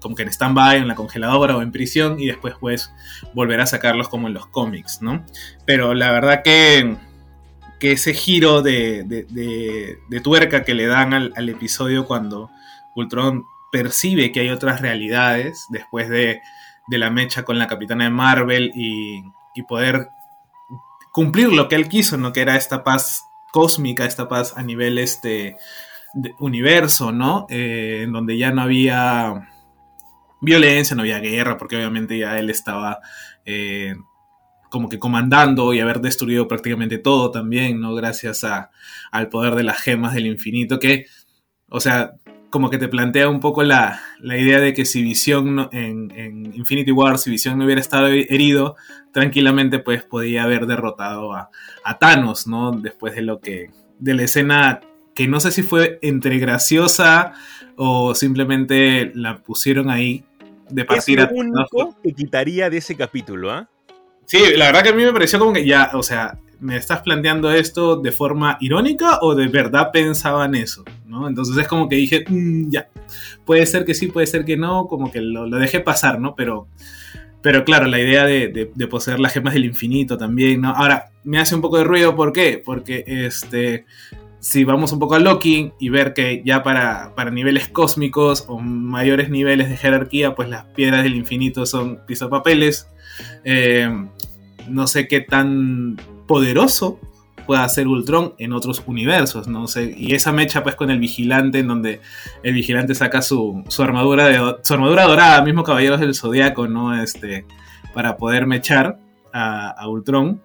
como que en stand-by, en la congeladora o en prisión y después pues volver a sacarlos como en los cómics, ¿no? Pero la verdad que, ese giro de, de- tuerca que le dan al, al episodio cuando Ultron percibe que hay otras realidades después de, de la mecha con la capitana de Marvel y, y poder cumplir lo que él quiso, ¿no? Que era esta paz cósmica, esta paz a nivel este universo, ¿no? Eh, en donde ya no había violencia, no había guerra, porque obviamente ya él estaba eh, como que comandando y haber destruido prácticamente todo también, ¿no? Gracias a, al poder de las gemas del infinito, que, o sea, como que te plantea un poco la, la idea de que si Visión no- en, en Infinity War, si Visión no hubiera estado herido, tranquilamente pues podía haber derrotado a, a Thanos, ¿no? Después de lo que, de la escena que no sé si fue entre graciosa o simplemente la pusieron ahí de Es partir lo a único que quitaría de ese capítulo, ¿ah? Sí, la verdad que a mí me pareció como que ya, o sea, ¿me estás planteando esto de forma irónica o de verdad pensaban eso? ¿no? Entonces es como que dije, "Mm, ya, puede ser que sí, puede ser que no, como que lo, dejé pasar, ¿no? Pero, pero claro, la idea de, poseer las gemas del infinito también, ¿no? Ahora, me hace un poco de ruido, ¿por qué? Porque este, si vamos un poco a Loki y ver que ya para, para niveles cósmicos o mayores niveles de jerarquía, pues las piedras del infinito son pisapapeles. Eh, no sé qué tan poderoso pueda ser Ultron en otros universos, no sé, y esa mecha pues con el vigilante en donde el vigilante saca su, su armadura de, su armadura dorada, mismo Caballeros del Zodiaco, ¿no? Este, para poder mechar a, Ultron.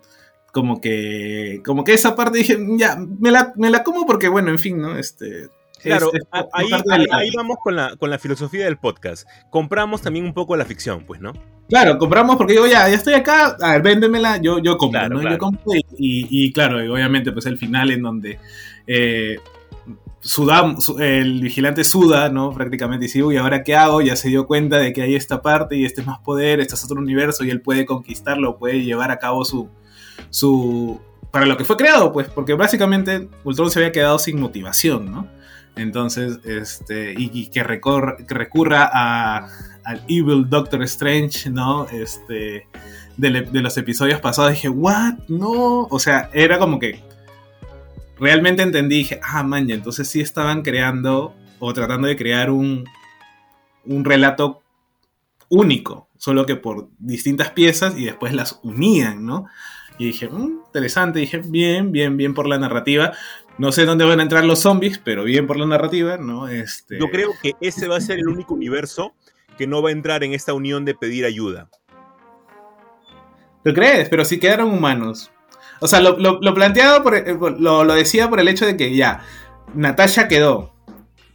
Como que, como que esa parte dije, ya, me la, me la como porque, bueno, en fin, ¿no? Este, Claro, es- es a- ahí, ahí- vamos con la, con la filosofía del podcast. Compramos también un poco la ficción, pues, ¿no? Claro, compramos porque digo, ya, ya estoy acá, a ver, véndemela, yo, yo compro, Claro, ¿no? claro. Yo compro y, y- y claro, y obviamente pues el final en donde eh, sudam- su- el vigilante suda, ¿no? Prácticamente dice, uy, ¿ahora qué hago? Ya se dio cuenta de que hay esta parte y este es más poder, este es otro universo y él puede conquistarlo, puede llevar a cabo su... su para lo que fue creado, pues, porque básicamente Ultron se había quedado sin motivación, ¿no? Entonces, este, y, que, recor- que recurra a, al Evil Doctor Strange, ¿no? Este, de, los episodios pasados, dije, ¿what? No, o sea, era como que realmente entendí, dije, ah, man, ya, entonces sí estaban creando o tratando de crear un, un relato único, solo que por distintas piezas y después las unían, ¿no? Y dije, "Mm, interesante, dije, bien, bien, bien por la narrativa. No sé dónde van a entrar los zombies, pero bien por la narrativa, ¿no? Este... Yo creo que ese va a ser el único universo que no va a entrar en esta unión de pedir ayuda. ¿Lo crees? Pero si quedaron humanos. O sea, lo, lo- lo planteado, por, eh, lo, lo decía por el hecho de que ya, Natasha quedó,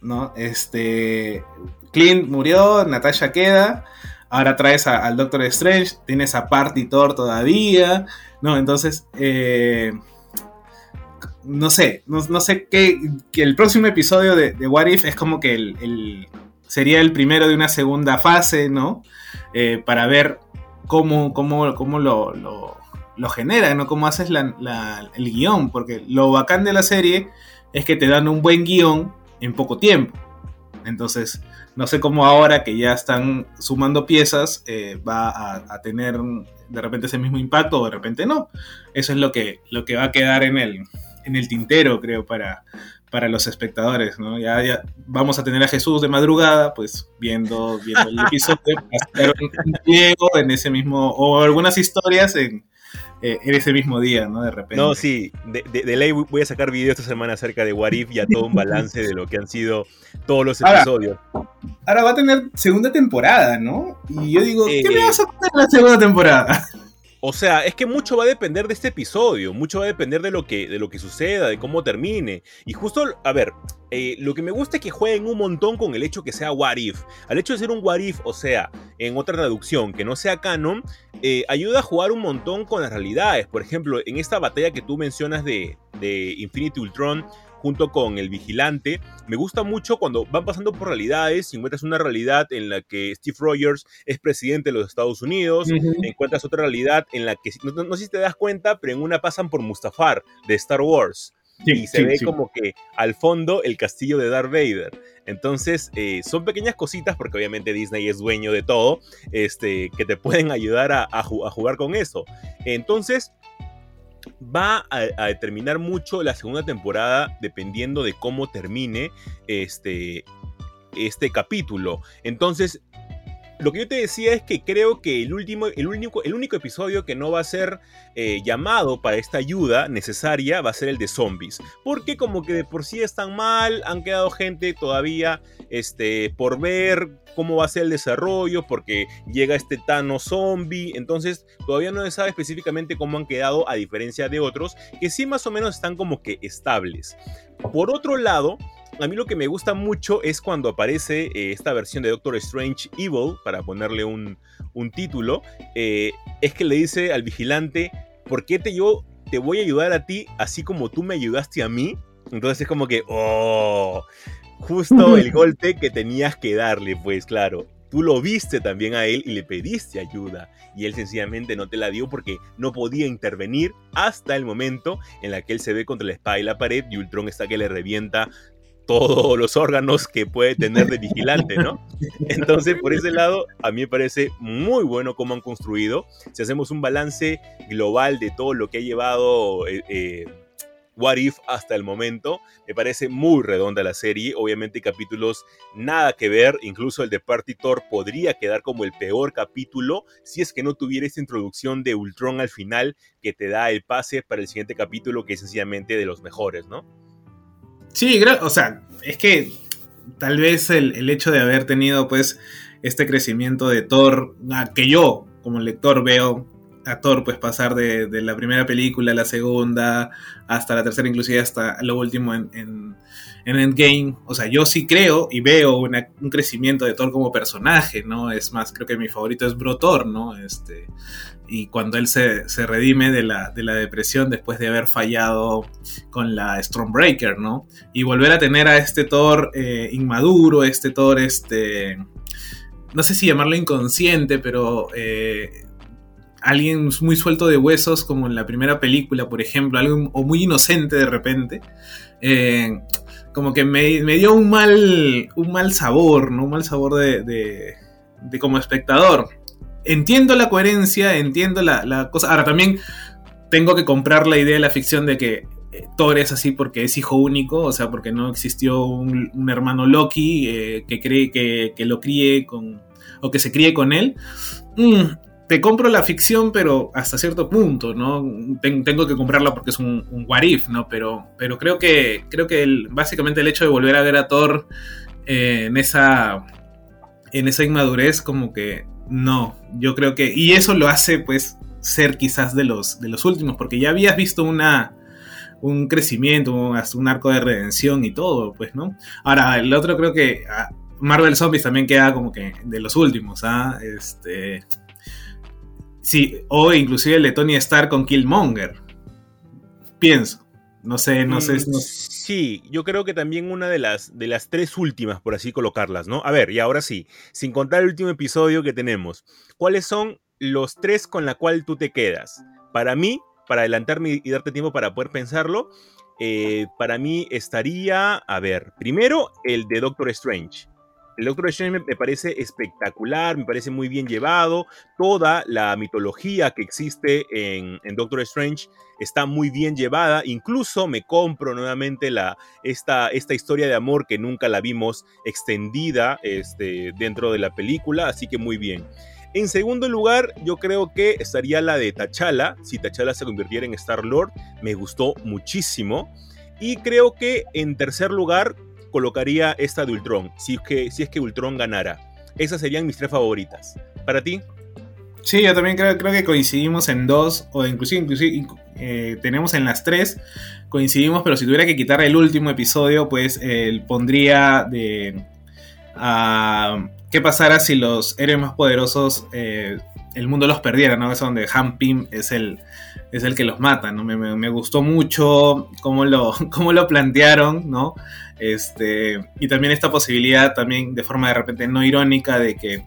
¿no? Este, Clint murió, Natasha queda, ahora traes a- al Doctor Strange, tienes a Party Thor todavía, ¿no? Entonces, eh, no sé, no, no sé qué, que el próximo episodio de, What If es como que el, el- sería el primero de una segunda fase, ¿no? Eh, para ver cómo, cómo, cómo lo, lo, lo genera, ¿no? Cómo haces la- la- el guion, porque lo bacán de la serie es que te dan un buen guion en poco tiempo. Entonces, no sé cómo ahora que ya están sumando piezas, eh, va a, a tener de repente ese mismo impacto o de repente no. Eso es lo que, lo que va a quedar en el, en el tintero, creo, para, para los espectadores, ¿no? Ya, ya vamos a tener a Jesús de madrugada, pues viendo, viendo el episodio, pliego en ese mismo, o algunas historias en, eh, en ese mismo día, ¿no? De repente. No, sí, de, de- de ley voy a sacar video esta semana acerca de What If y a todo un balance de lo que han sido todos los Ahora, episodios. Ahora va a tener segunda temporada, ¿no? Y yo digo, ¿qué Eh, me vas a poner en la segunda temporada? O sea, es que mucho va a depender de este episodio, mucho va a depender de lo que, de lo que suceda, de cómo termine. Y justo, a ver, eh, lo que me gusta es que jueguen un montón con el hecho que sea What If. Al hecho de ser un What If, o sea, en otra traducción que no sea canon, eh, ayuda a jugar un montón con las realidades. Por ejemplo, en esta batalla que tú mencionas de, de Infinity Ultron junto con el vigilante, me gusta mucho cuando van pasando por realidades y encuentras una realidad en la que Steve Rogers es presidente de los Estados Unidos, encuentras otra realidad en la que, no, no- sé si te das cuenta, pero en una pasan por Mustafar de Star Wars. y se sí, ve sí. como que al fondo el castillo de Darth Vader. Entonces, eh, son pequeñas cositas, porque obviamente Disney es dueño de todo, este, que te pueden ayudar a, a ju- a jugar con eso. Entonces, va a, determinar mucho la segunda temporada dependiendo de cómo termine este, este capítulo. Entonces, lo que yo te decía es que creo que el último, el único, el único episodio que no va a ser eh, llamado para esta ayuda necesaria va a ser el de zombies. Porque como que de por sí están mal, han quedado gente todavía este, por ver cómo va a ser el desarrollo, porque llega este Thanos zombie. Entonces todavía no se sabe específicamente cómo han quedado, a diferencia de otros, que sí más o menos están como que estables. Por otro lado, a mí lo que me gusta mucho es cuando aparece eh, esta versión de Doctor Strange Evil, para ponerle un, un título, eh, es que le dice al vigilante, ¿por qué te, yo te voy a ayudar a ti así como tú me ayudaste a mí? Entonces es como que, oh, justo el golpe que tenías que darle, pues claro. tú lo viste también a él y le pediste ayuda y él sencillamente no te la dio porque no podía intervenir hasta el momento en la que él se ve contra la espada y la pared y Ultron está que le revienta todos los órganos que puede tener de vigilante, ¿no? Entonces, por ese lado, a mí me parece muy bueno cómo han construido. Si hacemos un balance global de todo lo que ha llevado eh, eh, What If hasta el momento, me parece muy redonda la serie. Obviamente, capítulos nada que ver. Incluso el de Party Thor podría quedar como el peor capítulo si es que no tuviera esta introducción de Ultron al final que te da el pase para el siguiente capítulo, que es sencillamente de los mejores, ¿no? Sí, o sea, es que tal vez el, el, hecho de haber tenido pues este crecimiento de Thor, que yo como lector veo a Thor pues pasar de, de, la primera película a la segunda, hasta la tercera, inclusive hasta lo último en, en, en Endgame. O sea, yo sí creo y veo un crecimiento de Thor como personaje, ¿no? Es más, creo que mi favorito es Bro Thor, ¿no? Este, y cuando él se, se redime de la, de la, depresión después de haber fallado con la Stormbreaker, ¿no? Y volver a tener a este Thor eh, inmaduro, este Thor, este... No sé si llamarlo inconsciente, pero... Eh, alguien muy suelto de huesos, como en la primera película, por ejemplo, algo, o muy inocente de repente, eh, como que me, dio un mal, un mal sabor, ¿no? Un mal sabor de, de, como espectador. Entiendo la coherencia, entiendo la, cosa. Ahora también tengo que comprar la idea de la ficción de que Thor es así porque es hijo único, o sea, porque no existió un, un hermano Loki eh, que cree que, que, lo críe con. o que se críe con él. Mm, te compro la ficción, pero hasta cierto punto, ¿no? Ten, tengo que comprarla porque es un, un what if, ¿no? Pero, pero creo que, creo que el, básicamente el hecho de volver a ver a Thor eh, en esa en esa inmadurez como que no, yo creo que y eso lo hace pues ser quizás de los de los últimos porque ya habías visto una un crecimiento, hasta un arco de redención y todo, pues, ¿no? Ahora, el otro creo que ah, Marvel Zombies también queda como que de los últimos, ¿ah? Este Sí, o inclusive el de Tony Stark con Killmonger. Pienso. No sé, no sé. No... Sí, yo creo que también una de las, de las tres últimas, por así colocarlas, ¿no? A ver, y ahora sí, sin contar el último episodio que tenemos, ¿cuáles son los tres con la cual tú te quedas? Para mí, para adelantarme y darte tiempo para poder pensarlo, eh, para mí estaría, a ver, primero el de Doctor Strange. El Doctor Strange me, parece espectacular, me parece muy bien llevado. Toda la mitología que existe en, en, Doctor Strange está muy bien llevada. Incluso me compro nuevamente la, esta, esta historia de amor que nunca la vimos extendida este, dentro de la película, así que muy bien. En segundo lugar, yo creo que estaría la de T'Challa. Si T'Challa se convirtiera en Star Lord, me gustó muchísimo. Y creo que en tercer lugar, colocaría esta de Ultron, si es que, si es que Ultron ganara. Esas serían mis tres favoritas. ¿Para ti? Sí, yo también creo, creo que coincidimos en dos, o inclusive, inclusive eh, tenemos en las tres, coincidimos, pero si tuviera que quitar el último episodio, pues eh, pondría de... ¿Qué pasara si los héroes más poderosos eh, el mundo los perdiera? ¿no? Es donde Han Pym es el, es el que los mata, ¿no? Me, me, gustó mucho cómo lo, cómo lo plantearon, ¿no? Este, y también esta posibilidad, también de forma de repente no irónica, de que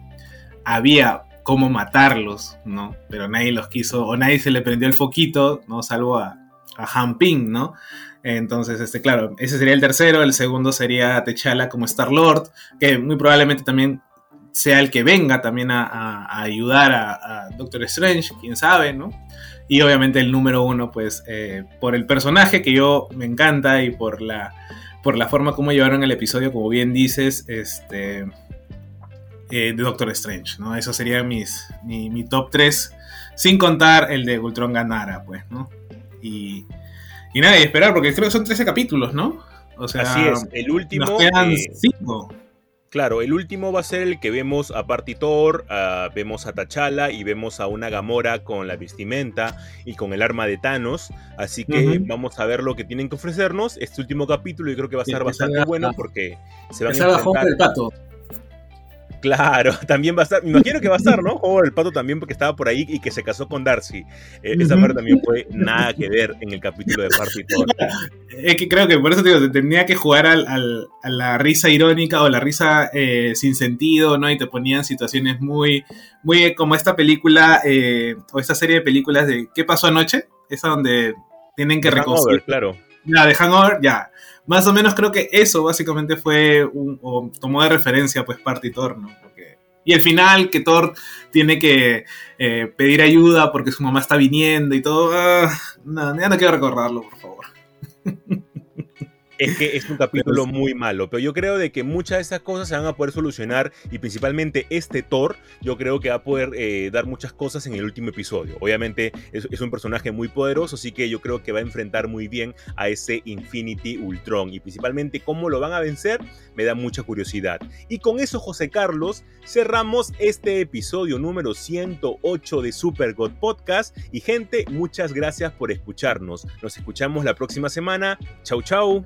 había cómo matarlos, ¿no? Pero nadie los quiso, o nadie se le prendió el foquito, ¿no? Salvo a, a Han Ping, ¿no? Entonces, este, claro, ese sería el tercero, el segundo sería T'Challa como Star-Lord, que muy probablemente también sea el que venga también a ayudar a, a, Doctor Strange, quién sabe, ¿no? Y obviamente el número uno, pues, eh, por el personaje que yo me encanta y por la por la forma como llevaron el episodio, como bien dices, este, eh, de Doctor Strange, ¿no? Eso sería mis, mi, mi, top 3, sin contar el de Ultron ganara, pues, ¿no? Y, y nada, y esperar, porque creo que son 13 capítulos, ¿no? O sea, Así es, el último... Nos quedan 5. Eh, Claro, el último va a ser el que vemos a Partitor, uh, vemos a T'Challa y vemos a una Gamora con la vestimenta y con el arma de Thanos. Así que uh -huh. vamos a ver lo que tienen que ofrecernos. Este último capítulo yo creo que va a estar sí, bastante bueno porque se van a enfrentar... el pato. Claro, también va a estar, me imagino que va a estar, ¿no? Howard el pato también porque estaba por ahí y que se casó con Darcy. Eh, esa parte también fue nada que ver en el capítulo de Party. Es que creo que por eso te digo, te tenía que jugar al- al- a la risa irónica o la risa eh, sin sentido, ¿no? Y te ponían situaciones muy, muy como esta película eh, o esta serie de películas de ¿Qué pasó anoche? Esa donde tienen que reconciliar. claro. Ya, de Hangover, ya. Más o menos creo que eso básicamente fue un, o tomó de referencia pues Party Thor, ¿no? Y el final, que Thor tiene que eh, pedir ayuda porque su mamá está viniendo y todo. ah, no, ya no quiero recordarlo, por favor. Es que es un capítulo muy malo, pero yo creo de que muchas de esas cosas se van a poder solucionar y principalmente este Thor, yo creo que va a poder eh, dar muchas cosas en el último episodio. Obviamente es, es un personaje muy poderoso, así que yo creo que va a enfrentar muy bien a ese Infinity Ultron y principalmente cómo lo van a vencer me da mucha curiosidad. Y con eso, José Carlos, cerramos este episodio número 108 de Super God Podcast y gente, muchas gracias por escucharnos. Nos escuchamos la próxima semana. Chau, chau.